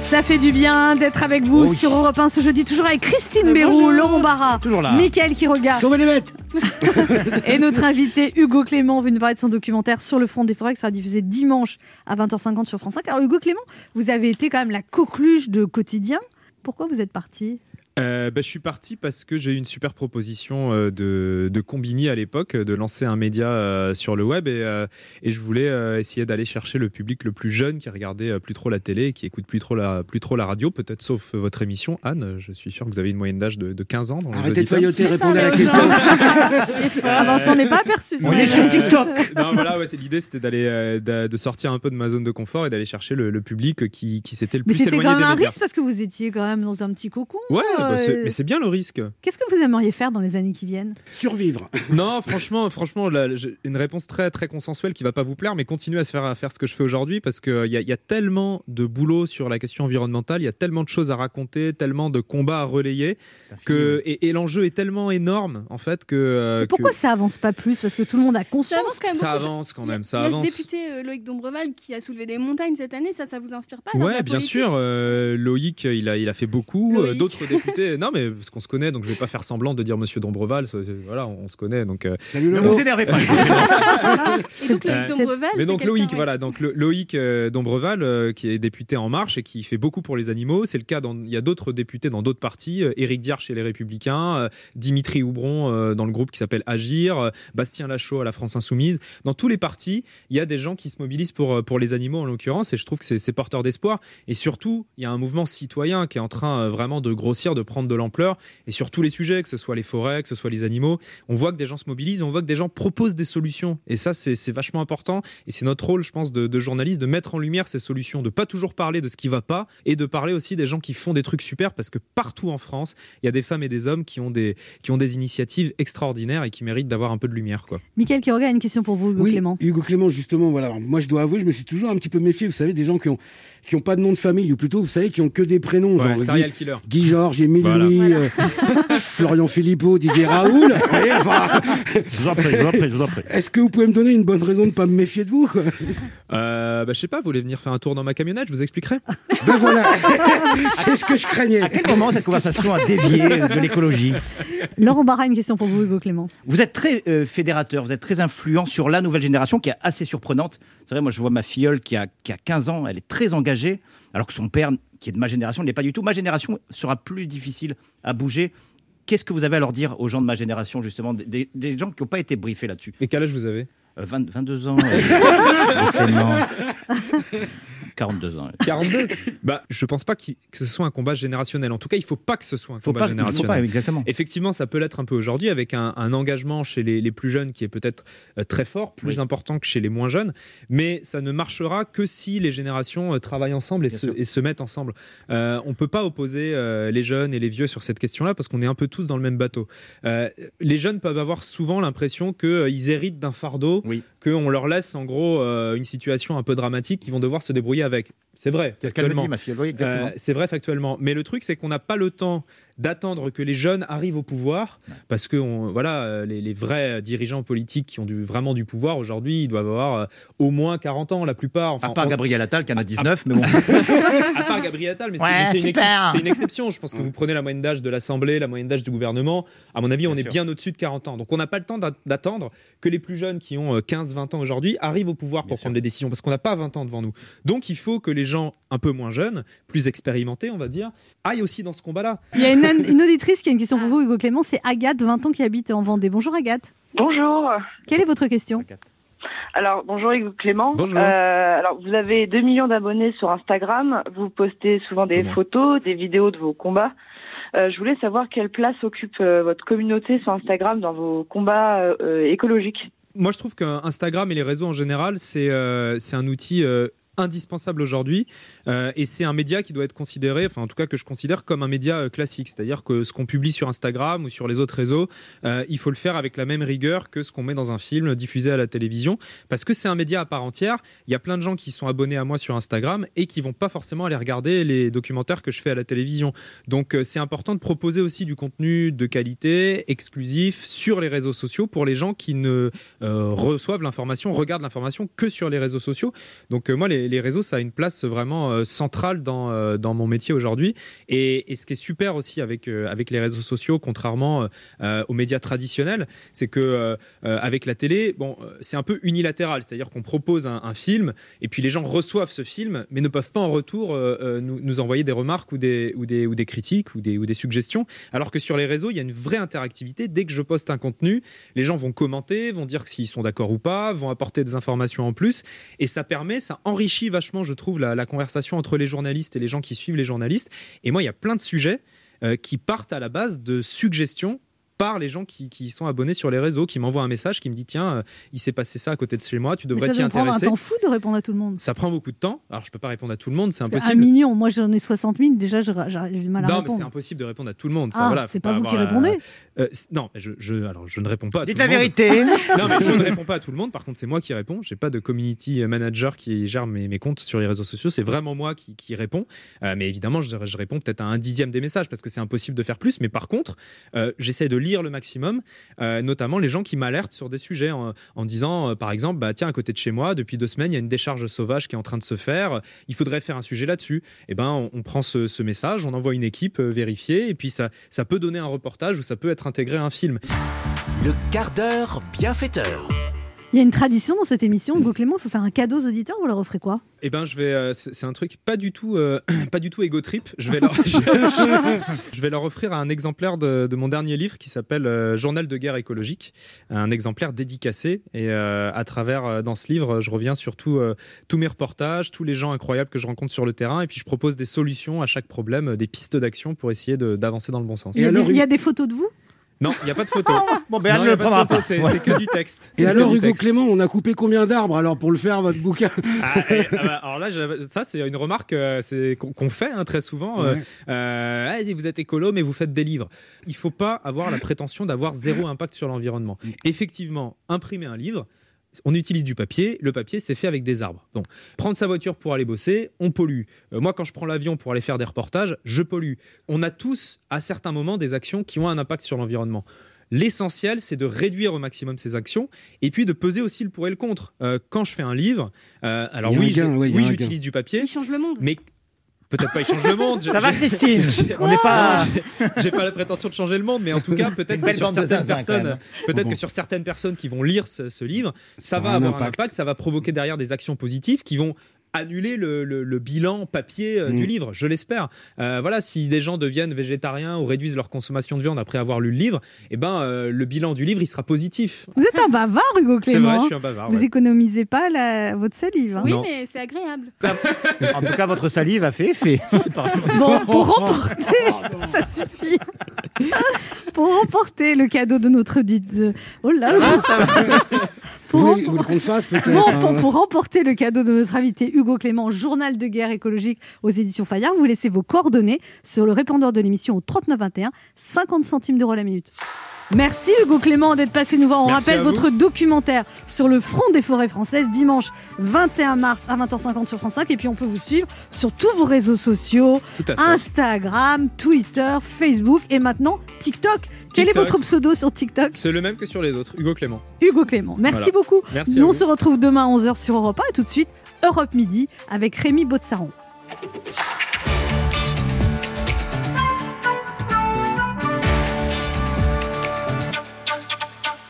Ça fait du bien d'être avec vous Oh oui. sur Europe 1 ce jeudi, toujours avec Christine Euh, Béroux, bonjour. Laurent Barra. Mickaël qui regarde. Sauvez les bêtes Et notre invité Hugo Clément venu nous parler de son documentaire sur le front des forêts qui sera diffusé dimanche à 20h50 sur France 5. Alors Hugo Clément, vous avez été quand même la coqueluche de quotidien. Pourquoi vous êtes parti? Euh, bah, je suis parti parce que j'ai eu une super proposition euh, de, de Combini à l'époque, de lancer un média euh, sur le web et, euh, et je voulais euh, essayer d'aller chercher le public le plus jeune qui regardait euh, plus trop la télé et qui écoute plus trop la, plus trop la radio, peut-être sauf votre émission. Anne, je suis sûr que vous avez une moyenne d'âge de, de 15 ans. Dans les Arrêtez de failloter, répondez à la question. Ah on s'en est pas aperçu. On est sur TikTok. non, voilà, ouais, c'est l'idée, c'était d'aller d'a- de sortir un peu de ma zone de confort et d'aller chercher le, le public qui, qui s'était le Mais plus c'était éloigné quand même des un médias. risque parce que vous étiez quand même dans un petit cocon. Ouais, bah, Euh, mais c'est bien le risque. Qu'est-ce que vous aimeriez faire dans les années qui viennent? Survivre. Non, franchement, franchement, là, une réponse très très consensuelle qui va pas vous plaire, mais continuer à se faire à faire ce que je fais aujourd'hui parce qu'il y, a- il y a tellement de boulot sur la question environnementale, il y a tellement de choses à raconter, tellement de combats à relayer que et, et l'enjeu est tellement énorme en fait que euh, Pourquoi que ça avance pas plus? Parce que tout le monde a conscience. Ça avance quand même ça avance quand même, ça avance. ce député euh, Loïc Dombreval qui a soulevé des montagnes cette année, ça, ça vous inspire pas Ouais, bien sûr. euh, Loïc, il a, il a fait beaucoup. euh. D'autres députés, non, mais parce qu'on se connaît, donc je vais pas faire semblant de dire Monsieur Dombreval. Voilà, on se connaît, donc. euh, Salut Ne vous énervez pas. Donc Loïc Euh, Dombreval, Mais donc Loïc, ouais. voilà, donc le- Loïc euh, Dombreval, euh, qui est député En Marche et qui fait beaucoup pour les animaux. C'est le cas. Dans, il y a d'autres députés dans d'autres partis. Éric Diard chez les Républicains, Dimitri Houbron dans le groupe qui s'appelle Agir, Bastien Lachaud à la France Insoumise. Dans tous les partis, il y a des gens qui se mobilisent pour pour les animaux en l'occurrence. Et je trouve que c'est porteur d'espoir. Et surtout, il y a un mouvement citoyen qui est en train vraiment de grossir, de prendre de l'ampleur. Et sur tous les sujets, que ce soit les forêts, que ce soit les animaux, on voit que des gens se mobilisent, on voit que des gens proposent des solutions. Et ça, c'est c'est vachement important. Et c'est notre rôle, je pense, de, de journaliste, de mettre en lumière ces solutions, de pas toujours parler de ce qui va pas, et de parler aussi des gens qui font des trucs super, parce que partout en France, il y a des femmes et des hommes qui ont des, qui ont des initiatives extraordinaires et qui méritent d'avoir un peu de lumière. Quoi. Michael Quiroga a une question pour vous, Hugo Oui, Clément. Hugo Clément, justement, voilà. Alors, moi, je dois avouer, je me suis toujours un petit peu méfié. Vous savez, des gens qui ont qui ont pas de nom de famille, ou plutôt, vous savez, qui ont que des prénoms, Ouais, genre serial Guy, killer. Guy Georges, Émile Voilà. Louis, euh, Florian Philippot, Didier Raoul. Enfin, Je vous en prie, je vous en prie, je vous en prie. Est-ce que vous pouvez me donner une bonne raison de pas me méfier de vous Euh, bah, je sais pas, vous voulez venir faire un tour dans ma camionnette, je vous expliquerai. Ben voilà, c'est ce que je craignais. À quel moment cette conversation a dévié de l'écologie? Laurent Barra a une question pour vous, Hugo Clément. Vous êtes très euh, fédérateur, vous êtes très influent sur la nouvelle génération qui est assez surprenante. C'est vrai, moi je vois ma filleule qui a, qui a 15 ans, elle est très engagée, alors que son père, qui est de ma génération, ne l'est pas du tout. Ma génération sera plus difficile à bouger. Qu'est-ce que vous avez à leur dire aux gens de ma génération, justement, des, gens qui n'ont pas été briefés là-dessus? Et quel âge vous avez? Euh, 20 22 ans. euh. 42 ans. 42 Bah, je pense pas que ce soit un combat générationnel. En tout cas, il faut pas que ce soit un Faut combat pas- il faut générationnel. pas, exactement. Effectivement, ça peut l'être un peu aujourd'hui avec un, un engagement chez les, les plus jeunes qui est peut-être euh, très fort, plus Oui. important que chez les moins jeunes. Mais ça ne marchera que si les générations euh, travaillent ensemble et se, et se mettent ensemble. Euh, on peut pas opposer euh, les jeunes et les vieux sur cette question-là parce qu'on est un peu tous dans le même bateau. Euh, les jeunes peuvent avoir souvent l'impression qu'ils héritent d'un fardeau, qu'on leur laisse en gros euh, une situation un peu dramatique qu'ils vont devoir se débrouiller avec. C'est vrai, C'est factuellement. Euh, c'est vrai factuellement. Mais le truc, c'est qu'on n'a pas le temps d'attendre que les jeunes arrivent au pouvoir, parce que on- voilà, euh, les, les vrais dirigeants politiques qui ont du, vraiment du pouvoir aujourd'hui, ils doivent avoir euh, au moins 40 ans, la plupart. Enfin, À part on- Gabriel Attal qui en a 19, mais bon. à part Gabriel Attal, mais c'est- Ouais, mais c'est une, ex- exception. Je pense que vous prenez la moyenne d'âge de l'Assemblée, la moyenne d'âge du gouvernement. À mon avis, on est sûr. bien au-dessus de 40 ans. Donc on n'a pas le temps d'a- d'attendre que les plus jeunes qui ont 15-20 ans aujourd'hui arrivent au pouvoir pour prendre les décisions, parce qu'on n'a pas 20 ans devant nous. Donc il faut que les gens un peu moins jeunes, plus expérimentés, on va dire, aillent aussi dans ce combat-là. Il y a une, une auditrice qui a une question pour vous, Hugo Clément. C'est Agathe, 20 ans, qui habite en Vendée. Bonjour Agathe. Bonjour. Quelle est votre question Alors, bonjour Hugo Clément. Bonjour. Euh, alors, vous avez 2 millions d'abonnés sur Instagram. Vous postez souvent des photos, des vidéos de vos combats. Euh, je voulais savoir quelle place occupe euh, votre communauté sur Instagram dans vos combats euh, écologiques. Moi, je trouve qu'Instagram et les réseaux en général, c'est euh, c'est un outil euh, indispensable aujourd'hui. Euh, et c'est un média qui doit être considéré, enfin en tout cas que je considère comme un média euh, classique. C'est-à-dire que ce qu'on publie sur Instagram ou sur les autres réseaux, euh, il faut le faire avec la même rigueur que ce qu'on met dans un film diffusé à la télévision. Parce que c'est un média à part entière. Il y a plein de gens qui sont abonnés à moi sur Instagram et qui vont pas forcément aller regarder les documentaires que je fais à la télévision. Donc c'est important de proposer aussi du contenu de qualité, exclusif, sur les réseaux sociaux pour les gens qui ne reçoivent l'information, regardent l'information que sur les réseaux sociaux. Donc moi, les, les réseaux, ça a une place vraiment euh, centrale dans, euh, dans mon métier aujourd'hui. Et, ce qui est super aussi avec, euh, avec les réseaux sociaux, contrairement aux médias traditionnels, c'est que avec la télé, bon, c'est un peu unilatéral, c'est-à-dire qu'on propose un, film et puis les gens reçoivent ce film, mais ne peuvent pas en retour nous, nous envoyer des remarques ou des, ou des, ou des critiques ou des, ou des suggestions. Alors que sur les réseaux, il y a une vraie interactivité. Dès que je poste un contenu, les gens vont commenter, vont dire s'ils sont d'accord ou pas, vont apporter des informations en plus. Et ça permet, ça enrichit vachement, je trouve, la, la conversation entre les journalistes et les gens qui suivent les journalistes. Et moi, il y a plein de sujets euh, qui partent à la base de suggestions par les gens qui, qui sont abonnés sur les réseaux, qui m'envoient un message qui me dit tiens, euh, il s'est passé ça à côté de chez moi, tu devrais ça t'y doit me prendre un intéresser. temps fou de répondre à tout le monde. Ça prend beaucoup de temps. Alors, je peux pas répondre à tout le monde, c'est Un impossible. million, moi j'en ai 60 000, déjà j'ai du mal à Non, mais répondre. c'est impossible de répondre à tout le monde. Ça, Ah, voilà, c'est pas vous qui la- répondez Euh, non, je, je, alors, je ne réponds pas à Dites tout la le monde. vérité. non, mais je ne réponds pas à tout le monde. Par contre, c'est moi qui réponds. J'ai pas de community manager qui gère mes, mes comptes sur les réseaux sociaux. C'est vraiment moi qui, qui réponds. Euh, mais évidemment, je, je réponds peut-être à un dixième des messages parce que c'est impossible de faire plus. Mais par contre, euh, j'essaie de lire le maximum, euh, notamment les gens qui m'alertent sur des sujets en, disant, euh, par exemple, bah, tiens, à côté de chez moi, depuis deux semaines, il y a une décharge sauvage qui est en train de se faire. Il faudrait faire un sujet là-dessus. Et ben, on, prend ce, ce message, on envoie une équipe euh, vérifier, et puis ça, ça peut donner un reportage ou ça peut être intégré à un film. Le quart d'heure bienfaiteur. Il y a une tradition dans cette émission, Hugo Clément, il faut faire un cadeau aux auditeurs, vous leur offrez quoi? Eh ben, je vais. euh, c'est un truc pas du tout, euh, pas du tout ego trip. Je vais leur, je, je vais leur offrir un exemplaire de, de mon dernier livre qui s'appelle euh, Journal de guerre écologique, un exemplaire dédicacé. Et euh, à travers euh, dans ce livre, je reviens sur tout, euh, tous mes reportages, tous les gens incroyables que je rencontre sur le terrain, et puis je propose des solutions à chaque problème, des pistes d'action pour essayer d'avancer dans le bon sens. il y, a des, il y a des photos de vous? Non, il n'y a pas de photo. Bon, ben, Non, ne il y a le pas de prendra photo, pas. C'est Ouais. que du texte. Et alors, Hugo texte. Clément, on a coupé combien d'arbres alors pour le faire, votre bouquin Ah, et, ah bah, alors là, ça c'est une remarque euh, qu'on fait hein, très souvent. euh, Ouais. euh, Allez-y, vous êtes écolo, mais vous faites des livres. Il faut pas avoir la prétention d'avoir zéro impact sur l'environnement. Effectivement, imprimer un livre. On utilise du papier. Le papier, c'est fait avec des arbres. Donc, prendre sa voiture pour aller bosser, on pollue. Euh, moi, quand je prends l'avion pour aller faire des reportages, je pollue. On a tous, à certains moments, des actions qui ont un impact sur l'environnement. L'essentiel, c'est de réduire au maximum ces actions et puis de peser aussi le pour et le contre. Euh, quand je fais un livre, euh, alors oui, je- ouais, oui, j'utilise du papier, Il change le monde. mais peut-être pas il change le monde. Ça va, Christine On n'est pas- j'ai- pas la prétention de changer le monde, mais en tout cas, peut-être que sur certaines quand personnes, peut-être Bon. que sur certaines personnes qui vont lire ce, ce livre, ça Ça va avoir un impact. impact, ça va provoquer derrière des actions positives qui vont annuler le, le- le bilan papier euh, Mm. du livre, je l'espère. Euh, voilà, si des gens deviennent végétariens ou réduisent leur consommation de viande après avoir lu le livre, eh ben euh, le bilan du livre il sera positif. Vous êtes un bavard, Hugo C'est Clément. vrai, je suis un bavard. Vous ouais. économisez pas la- votre salive. hein. Oui, Non. mais c'est agréable. En tout cas, votre salive a fait effet. Bon, pour remporter, ça suffit. pour remporter le cadeau de notre dite. Oh là là. ça va. Pour Vous rem- voulez, vous voulez qu'on le fasse peut-être Bon, pour, pour remporter le cadeau de notre invité Hugo Clément, journal de guerre écologique aux éditions Fayard, vous laissez vos coordonnées sur le répondeur de l'émission au 3921, 50 centimes d'euros la minute. Merci Hugo Clément d'être passé nous voir. On Merci rappelle votre documentaire sur le front des forêts françaises dimanche 21 mars à 20h50 sur France 5 et puis on peut vous suivre sur tous vos réseaux sociaux. Instagram, Twitter, Facebook et maintenant TikTok. Quel est votre pseudo sur TikTok? C'est le même que sur les autres, Hugo Clément. Hugo Clément. Merci Voilà. beaucoup. Merci Nous on se retrouve demain à 11h sur Europe 1 et tout de suite Europe Midi avec Rémi Botsaron.